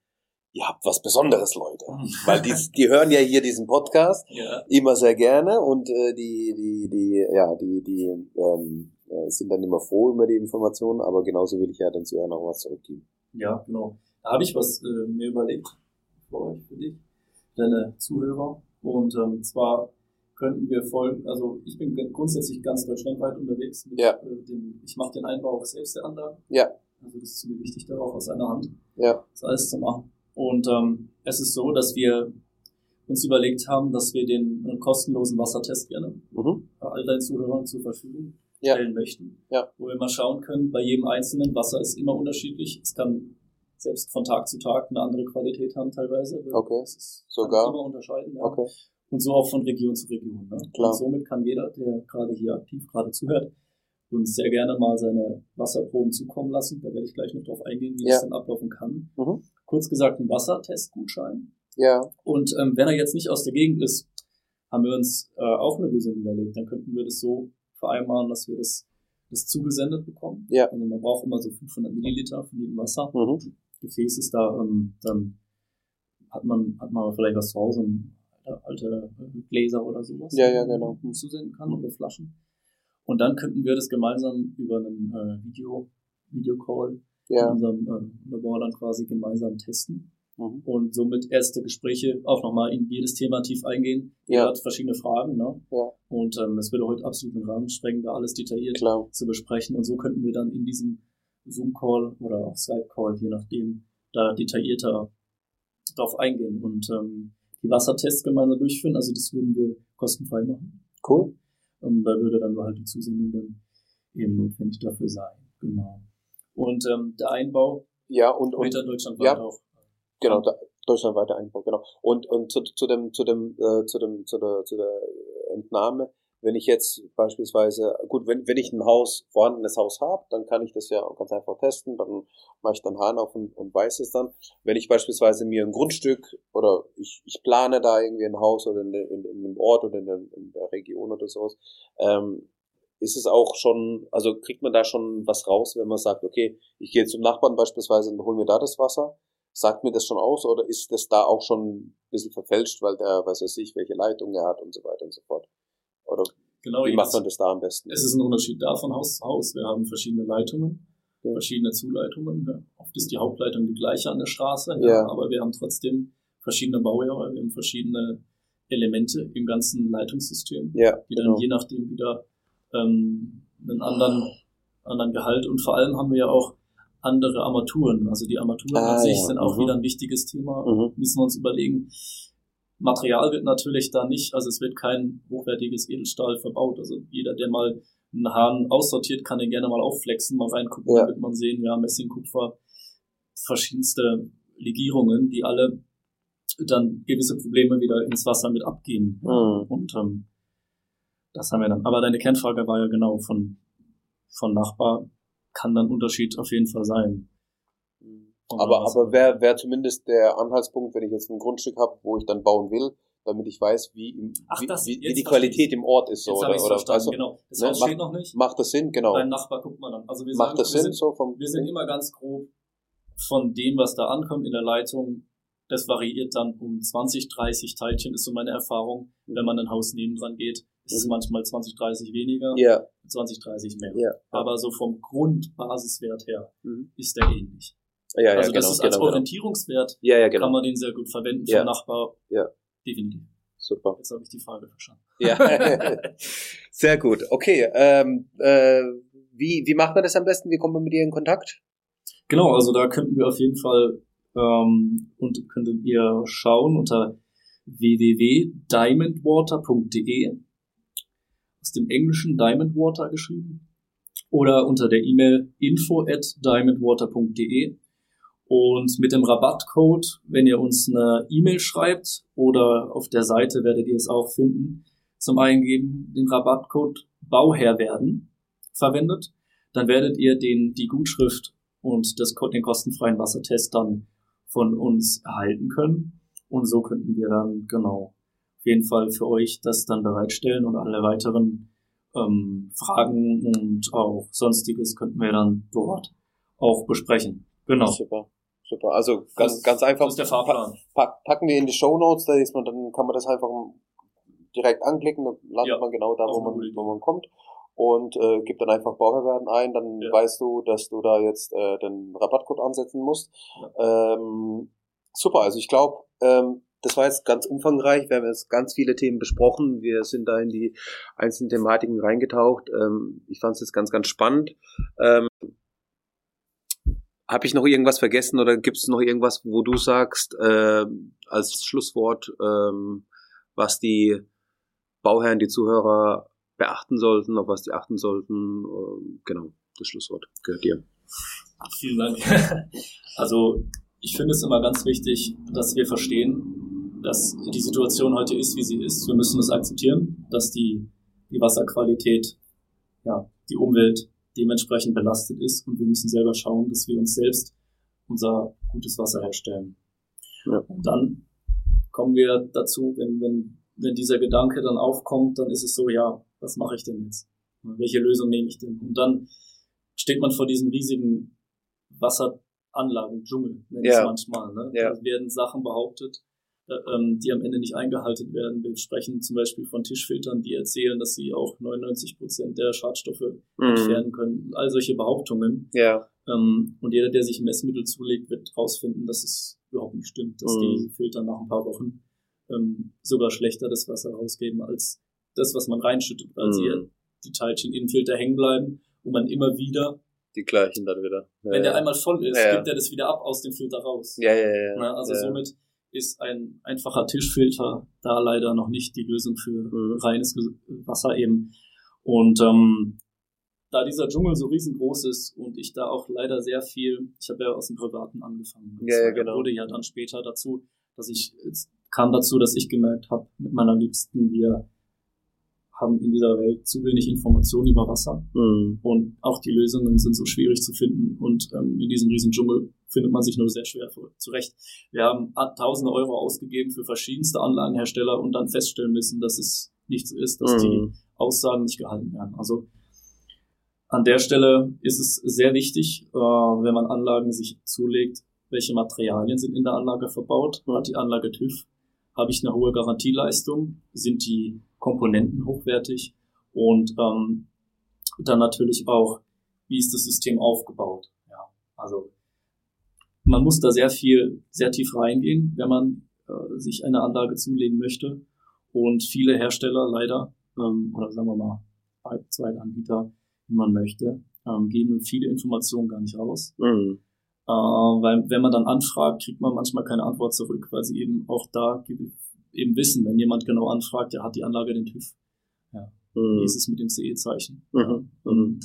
ihr habt was Besonderes, Leute. Weil die, die hören ja hier diesen Podcast ja. immer sehr gerne und äh, die, die, die, ja, die, die ähm, äh, sind dann immer froh über die Informationen, aber genauso will ich ja den Zuhörern auch was zurückgeben. Ja, genau. Da habe ich was äh, mir überlegt für euch, für dich, deine Zuhörer. Und ähm, zwar könnten wir folgen, also ich bin grundsätzlich ganz deutschlandweit unterwegs. Mit, ja. äh, dem, ich mache den Einbau auch selbst der Anlage. Ja. Also das ist mir wichtig, da auch aus einer Hand ja. das alles zu machen. Und ähm, es ist so, dass wir uns überlegt haben, dass wir den äh, kostenlosen Wassertest gerne mhm. all deinen Zuhörern zur Verfügung ja. stellen möchten. Ja. Wo wir mal schauen können, bei jedem einzelnen Wasser ist immer unterschiedlich. Es kann selbst von Tag zu Tag eine andere Qualität haben teilweise. Okay. Es ist, Sogar. immer unterscheiden. Ja. Okay. Und so auch von Region zu Region. Ne? Klar. Und somit kann jeder, der gerade hier aktiv gerade zuhört, uns sehr gerne mal seine Wasserproben zukommen lassen. Da werde ich gleich noch drauf eingehen, wie ja. das dann ablaufen kann. Mhm kurz gesagt einen Wassertestgutschein. Ja. Und ähm, wenn er jetzt nicht aus der Gegend ist, haben wir uns äh, auch eine Lösung überlegt. Dann könnten wir das so vereinbaren, dass wir das, das zugesendet bekommen. Ja. Also man braucht immer so 500 Milliliter von jedem Wasser. Mhm. Gefäß ist da, ähm, dann hat man, hat man vielleicht was zu Hause, alte, alte Gläser oder sowas, ja, ja, genau. man zusenden kann mhm. oder Flaschen. Und dann könnten wir das gemeinsam über einen äh, Video, Videocall ja. in unserem äh, Labor dann quasi gemeinsam testen. Mhm. Und somit erste Gespräche auch nochmal in jedes Thema tief eingehen. Ja. hat verschiedene Fragen, ne? Ja. Und ähm, es würde heute absolut den Rahmen sprengen, da alles detailliert Klar. zu besprechen. Und so könnten wir dann in diesem Zoom-Call oder auch Skype-Call, je nachdem, da detaillierter drauf eingehen und ähm, die Wassertests gemeinsam durchführen. Also das würden wir kostenfrei machen. Cool. Ähm, da würde dann nur halt die Zusendung dann eben notwendig dafür sein. Genau. Und ähm, der Einbau ja, und, und in Deutschland ja, auch. Genau, da, deutschlandweiter Einbau, genau. Und, und zu, zu dem, zu dem, äh, zu dem, zu der, zu der Entnahme, wenn ich jetzt beispielsweise, gut, wenn, wenn ich ein Haus, vorhandenes Haus habe, dann kann ich das ja ganz einfach testen, dann mache ich dann Hahn auf und, und weiß es dann. Wenn ich beispielsweise mir ein Grundstück oder ich, ich plane da irgendwie ein Haus oder in, in, in einem Ort oder in der, in der Region oder sowas, ähm, ist es auch schon, also kriegt man da schon was raus, wenn man sagt, okay, ich gehe zum Nachbarn beispielsweise und hol mir da das Wasser, sagt mir das schon aus oder ist das da auch schon ein bisschen verfälscht, weil der weiß weiß ich, welche Leitung er hat und so weiter und so fort? Oder genau, wie macht man das da am besten? Es ist ein Unterschied da von Haus zu Haus. Wir haben verschiedene Leitungen, ja. verschiedene Zuleitungen. Ja. Oft ist die Hauptleitung die gleiche an der Straße, ja, aber wir haben trotzdem verschiedene Baujahre, wir haben verschiedene Elemente im ganzen Leitungssystem, die dann genau. je nachdem wieder ähm, einen anderen, anderen Gehalt und vor allem haben wir ja auch andere Armaturen. Also die Armaturen ah, an sich ja. sind auch mhm. wieder ein wichtiges Thema. Mhm. Müssen wir uns überlegen. Material wird natürlich da nicht, also es wird kein hochwertiges Edelstahl verbaut. Also jeder, der mal einen Hahn aussortiert, kann den gerne mal aufflexen, mal reingucken, ja. wird man sehen, ja, Messing, Kupfer, verschiedenste Legierungen, die alle dann gewisse Probleme wieder ins Wasser mit abgeben. Mhm. Und ähm, das haben wir dann. Aber deine Kernfrage war ja genau von, von Nachbar kann dann Unterschied auf jeden Fall sein. Aber, aber wäre wär zumindest der Anhaltspunkt, wenn ich jetzt ein Grundstück habe, wo ich dann bauen will, damit ich weiß, wie, im, Ach, das, wie, wie die Qualität im Ort ist. So, jetzt oder, oder also, genau. Das ne, steht noch nicht. Macht das Sinn, genau. Dein Nachbar guckt man dann. Also wir macht sagen, das Sinn sind, so vom Wir sind immer ganz grob von dem, was da ankommt in der Leitung. Das variiert dann um 20, 30 Teilchen, ist so meine Erfahrung. Wenn man ein Haus nebendran geht, ist es mhm. manchmal 20, 30 weniger, ja. 20, 30 mehr. Ja. Aber so vom Grundbasiswert her mhm. ist der ähnlich. Ja, ja, also das genau, ist als genau, genau. Orientierungswert, ja, ja, genau. kann man den sehr gut verwenden vom Nachbar. Ja. Definitiv. Super. Jetzt habe ich die Frage verstanden. Ja, sehr gut. Okay, ähm, äh, wie, wie macht man das am besten? Wie kommt man mit dir in Kontakt? Genau, also da könnten wir auf jeden Fall ähm, und könntet ihr schauen unter www.diamondwater.de aus dem englischen Diamondwater geschrieben. Oder unter der E-Mail info at diamondwater.de und mit dem Rabattcode, wenn ihr uns eine E-Mail schreibt oder auf der Seite werdet ihr es auch finden, zum Eingeben den Rabattcode Bauherr werden verwendet, dann werdet ihr den, die Gutschrift und das, den kostenfreien Wassertest dann von uns erhalten können. Und so könnten wir dann genau auf jeden Fall für euch das dann bereitstellen und alle weiteren ähm, Fragen und auch sonstiges könnten wir dann dort auch besprechen. Genau. Super. Super. Also ganz, ganz einfach. Das ist der Fahrplan. Pack, packen wir in die Show Notes, da ist man, dann kann man das einfach direkt anklicken, dann landet ja, man genau da, wo man, wo man kommt und äh, gibt dann einfach Bauherrwerden ein, dann ja. weißt du, dass du da jetzt äh, den Rabattcode ansetzen musst. Ja. Ähm, super, also ich glaube, ähm, das war jetzt ganz umfangreich. Wir haben jetzt ganz viele Themen besprochen. Wir sind da in die einzelnen Thematiken reingetaucht. Ähm, ich fand es jetzt ganz, ganz spannend. Ähm, habe ich noch irgendwas vergessen oder gibt es noch irgendwas, wo du sagst, äh, als Schlusswort, ähm, was die Bauherren, die Zuhörer beachten sollten, auf was die achten sollten? Äh, genau, das Schlusswort gehört dir. Vielen Dank. Also ich finde es immer ganz wichtig, dass wir verstehen, dass die Situation heute ist, wie sie ist. Wir müssen es akzeptieren, dass die, die Wasserqualität, ja, die Umwelt dementsprechend belastet ist und wir müssen selber schauen, dass wir uns selbst unser gutes Wasser herstellen. Ja. Und dann kommen wir dazu, wenn, wenn, wenn dieser Gedanke dann aufkommt, dann ist es so, ja, was mache ich denn jetzt? Welche Lösung nehme ich denn? Und dann steht man vor diesem riesigen Wasseranlagen, Dschungel, nennt ja. es manchmal. Ne? Ja. Da werden Sachen behauptet, äh, ähm, die am Ende nicht eingehalten werden. Wir sprechen zum Beispiel von Tischfiltern, die erzählen, dass sie auch 99 Prozent der Schadstoffe mhm. entfernen können. All solche Behauptungen. Ja. Ähm, und jeder, der sich Messmittel zulegt, wird herausfinden, dass es überhaupt nicht stimmt, dass mhm. die Filter nach ein paar Wochen ähm, sogar schlechter das Wasser rausgeben als das, was man reinschüttet, weil mhm. sie die Teilchen im Filter hängen bleiben und man immer wieder die gleichen dann wieder. Ja, wenn der einmal voll ist, ja, gibt er das wieder ab aus dem Filter raus. Ja, ja, ja. Na, also somit ist ein einfacher Tischfilter da leider noch nicht die Lösung für mhm. reines Wasser eben. Und ähm, da dieser Dschungel so riesengroß ist und ich da auch leider sehr viel, ich habe ja aus dem Privaten angefangen. Ja, ja, genau. wurde ja dann später dazu, dass ich, es kam dazu, dass ich gemerkt habe, mit meiner Liebsten, wir haben in dieser Welt zu wenig Informationen über Wasser mhm. und auch die Lösungen sind so schwierig zu finden und ähm, in diesem riesen Dschungel findet man sich nur sehr schwer zurecht. Wir haben tausende Euro ausgegeben für verschiedenste Anlagenhersteller und dann feststellen müssen, dass es nichts ist, dass mhm. die Aussagen nicht gehalten werden. Also an der Stelle ist es sehr wichtig, äh, wenn man Anlagen sich zulegt, welche Materialien sind in der Anlage verbaut, hat die Anlage TÜV, habe ich eine hohe Garantieleistung, sind die Komponenten hochwertig und ähm, dann natürlich auch, wie ist das System aufgebaut. Ja, also man muss da sehr viel, sehr tief reingehen, wenn man äh, sich eine Anlage zulegen möchte. Und viele Hersteller leider, ähm, oder sagen wir mal Zweitanbieter, wie man möchte, ähm, geben viele Informationen gar nicht raus. Mhm. Äh, weil wenn man dann anfragt, kriegt man manchmal keine Antwort zurück, weil sie eben auch da eben wissen, wenn jemand genau anfragt, ja, hat die Anlage den TÜV. Ja. Mhm. Wie ist es mit dem CE-Zeichen? Mhm. Mhm.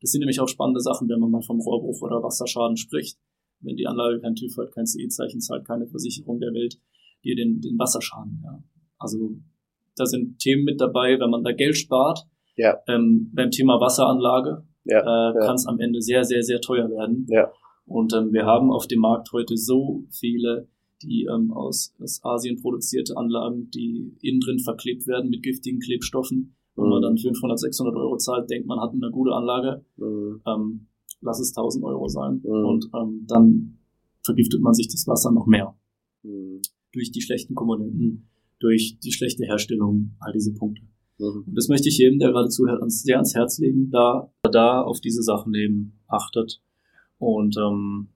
Das sind nämlich auch spannende Sachen, wenn man mal vom Rohrbruch oder Wasserschaden spricht. Wenn die Anlage kein TÜV hat, kein CE-Zeichen, zahlt keine Versicherung der Welt dir den, den Wasserschaden. Ja. Also da sind Themen mit dabei, wenn man da Geld spart. Ja. Ähm, beim Thema Wasseranlage ja, äh, ja. kann es am Ende sehr, sehr, sehr teuer werden. Ja. Und ähm, wir haben auf dem Markt heute so viele, die ähm, aus, aus Asien produzierte Anlagen, die innen drin verklebt werden mit giftigen Klebstoffen. Wenn man mhm. dann 500, 600 Euro zahlt, denkt man hat eine gute Anlage. Mhm. Ähm, lass es 1000 Euro sein. Mhm. Und ähm, dann vergiftet man sich das Wasser noch mehr. Mhm. Durch die schlechten Komponenten, durch die schlechte Herstellung, all diese Punkte. Mhm. Und das möchte ich jedem, der gerade zuhört, sehr ans Herz legen, da, da auf diese Sachen eben achtet. Und ähm,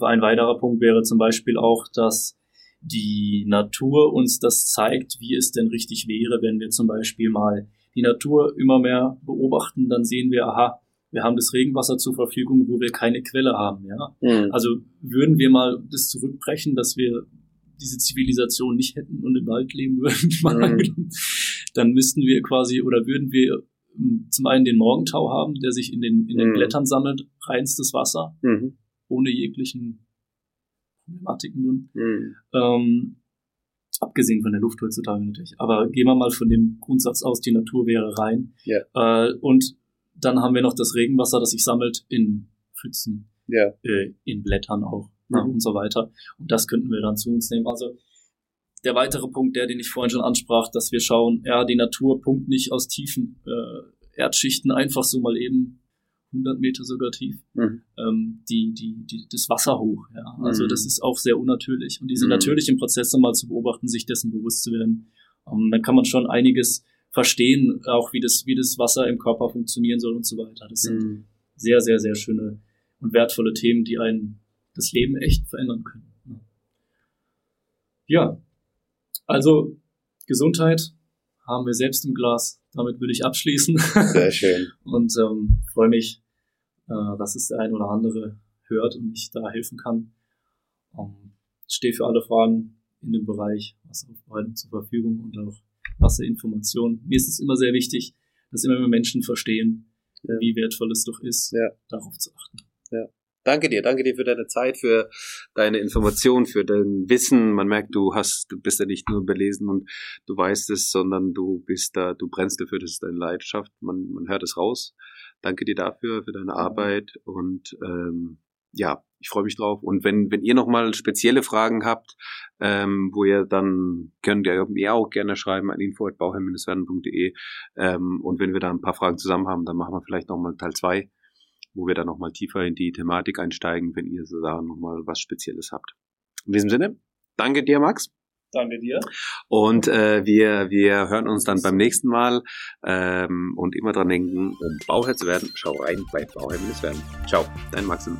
ein weiterer Punkt wäre zum Beispiel auch, dass die Natur uns das zeigt, wie es denn richtig wäre, wenn wir zum Beispiel mal die Natur immer mehr beobachten, dann sehen wir, aha, wir haben das Regenwasser zur Verfügung, wo wir keine Quelle haben. Ja? Mhm. Also würden wir mal das zurückbrechen, dass wir diese Zivilisation nicht hätten und im Wald leben würden, mhm. dann müssten wir quasi oder würden wir ähm, zum einen den Morgentau haben, der sich in den, in den mhm. Blättern sammelt, reinstes Wasser, mhm. Ohne jeglichen Problematiken nun. Mhm. Ähm, abgesehen von der Luft heutzutage natürlich. Aber gehen wir mal von dem Grundsatz aus, die Natur wäre rein. Yeah. Äh, und dann haben wir noch das Regenwasser, das sich sammelt in Pfützen, ja. äh, in Blättern auch ne, mhm. und so weiter. Und das könnten wir dann zu uns nehmen. Also der weitere Punkt, der, den ich vorhin schon ansprach, dass wir schauen, ja, die Natur pumpt nicht aus tiefen äh, Erdschichten einfach so mal eben 100 Meter sogar tief, mhm. ähm, die, die, die, das Wasser hoch. Ja. Also mhm. das ist auch sehr unnatürlich. Und diese mhm. natürlichen Prozesse mal zu beobachten, sich dessen bewusst zu werden, ähm, dann kann man schon einiges verstehen, auch wie das, wie das Wasser im Körper funktionieren soll und so weiter. Das sind mhm. sehr, sehr, sehr schöne und wertvolle Themen, die einen das Leben echt verändern können. Ja, also Gesundheit haben wir selbst im Glas. Damit würde ich abschließen. Sehr schön. und ähm, freue mich, äh, dass es der ein oder andere hört und ich da helfen kann. Ähm, stehe für alle Fragen in dem Bereich Wasseraufbereitung zur Verfügung und auch Wasserinformation. Mir ist es immer sehr wichtig, dass immer mehr Menschen verstehen, ja. wie wertvoll es doch ist, ja. darauf zu achten. Ja. Danke dir, danke dir für deine Zeit, für deine Information, für dein Wissen. Man merkt, du hast, du bist ja nicht nur belesen und du weißt es, sondern du bist da, du brennst dafür, das ist deine Leidenschaft. Man, man hört es raus. Danke dir dafür, für deine Arbeit und ähm, ja, ich freue mich drauf. Und wenn, wenn ihr nochmal spezielle Fragen habt, ähm, wo ihr dann könnt ihr mir auch gerne schreiben an info.bauherr-werden.de. Ähm, und wenn wir da ein paar Fragen zusammen haben, dann machen wir vielleicht nochmal Teil zwei, wo wir dann nochmal tiefer in die Thematik einsteigen, wenn ihr so da nochmal was Spezielles habt. In diesem Sinne, danke dir, Max. Danke dir. Und äh, wir, wir hören uns dann beim nächsten Mal ähm, und immer dran denken, um Bauherr zu werden, schau rein bei Bauherr werden. Ciao, dein Maxim.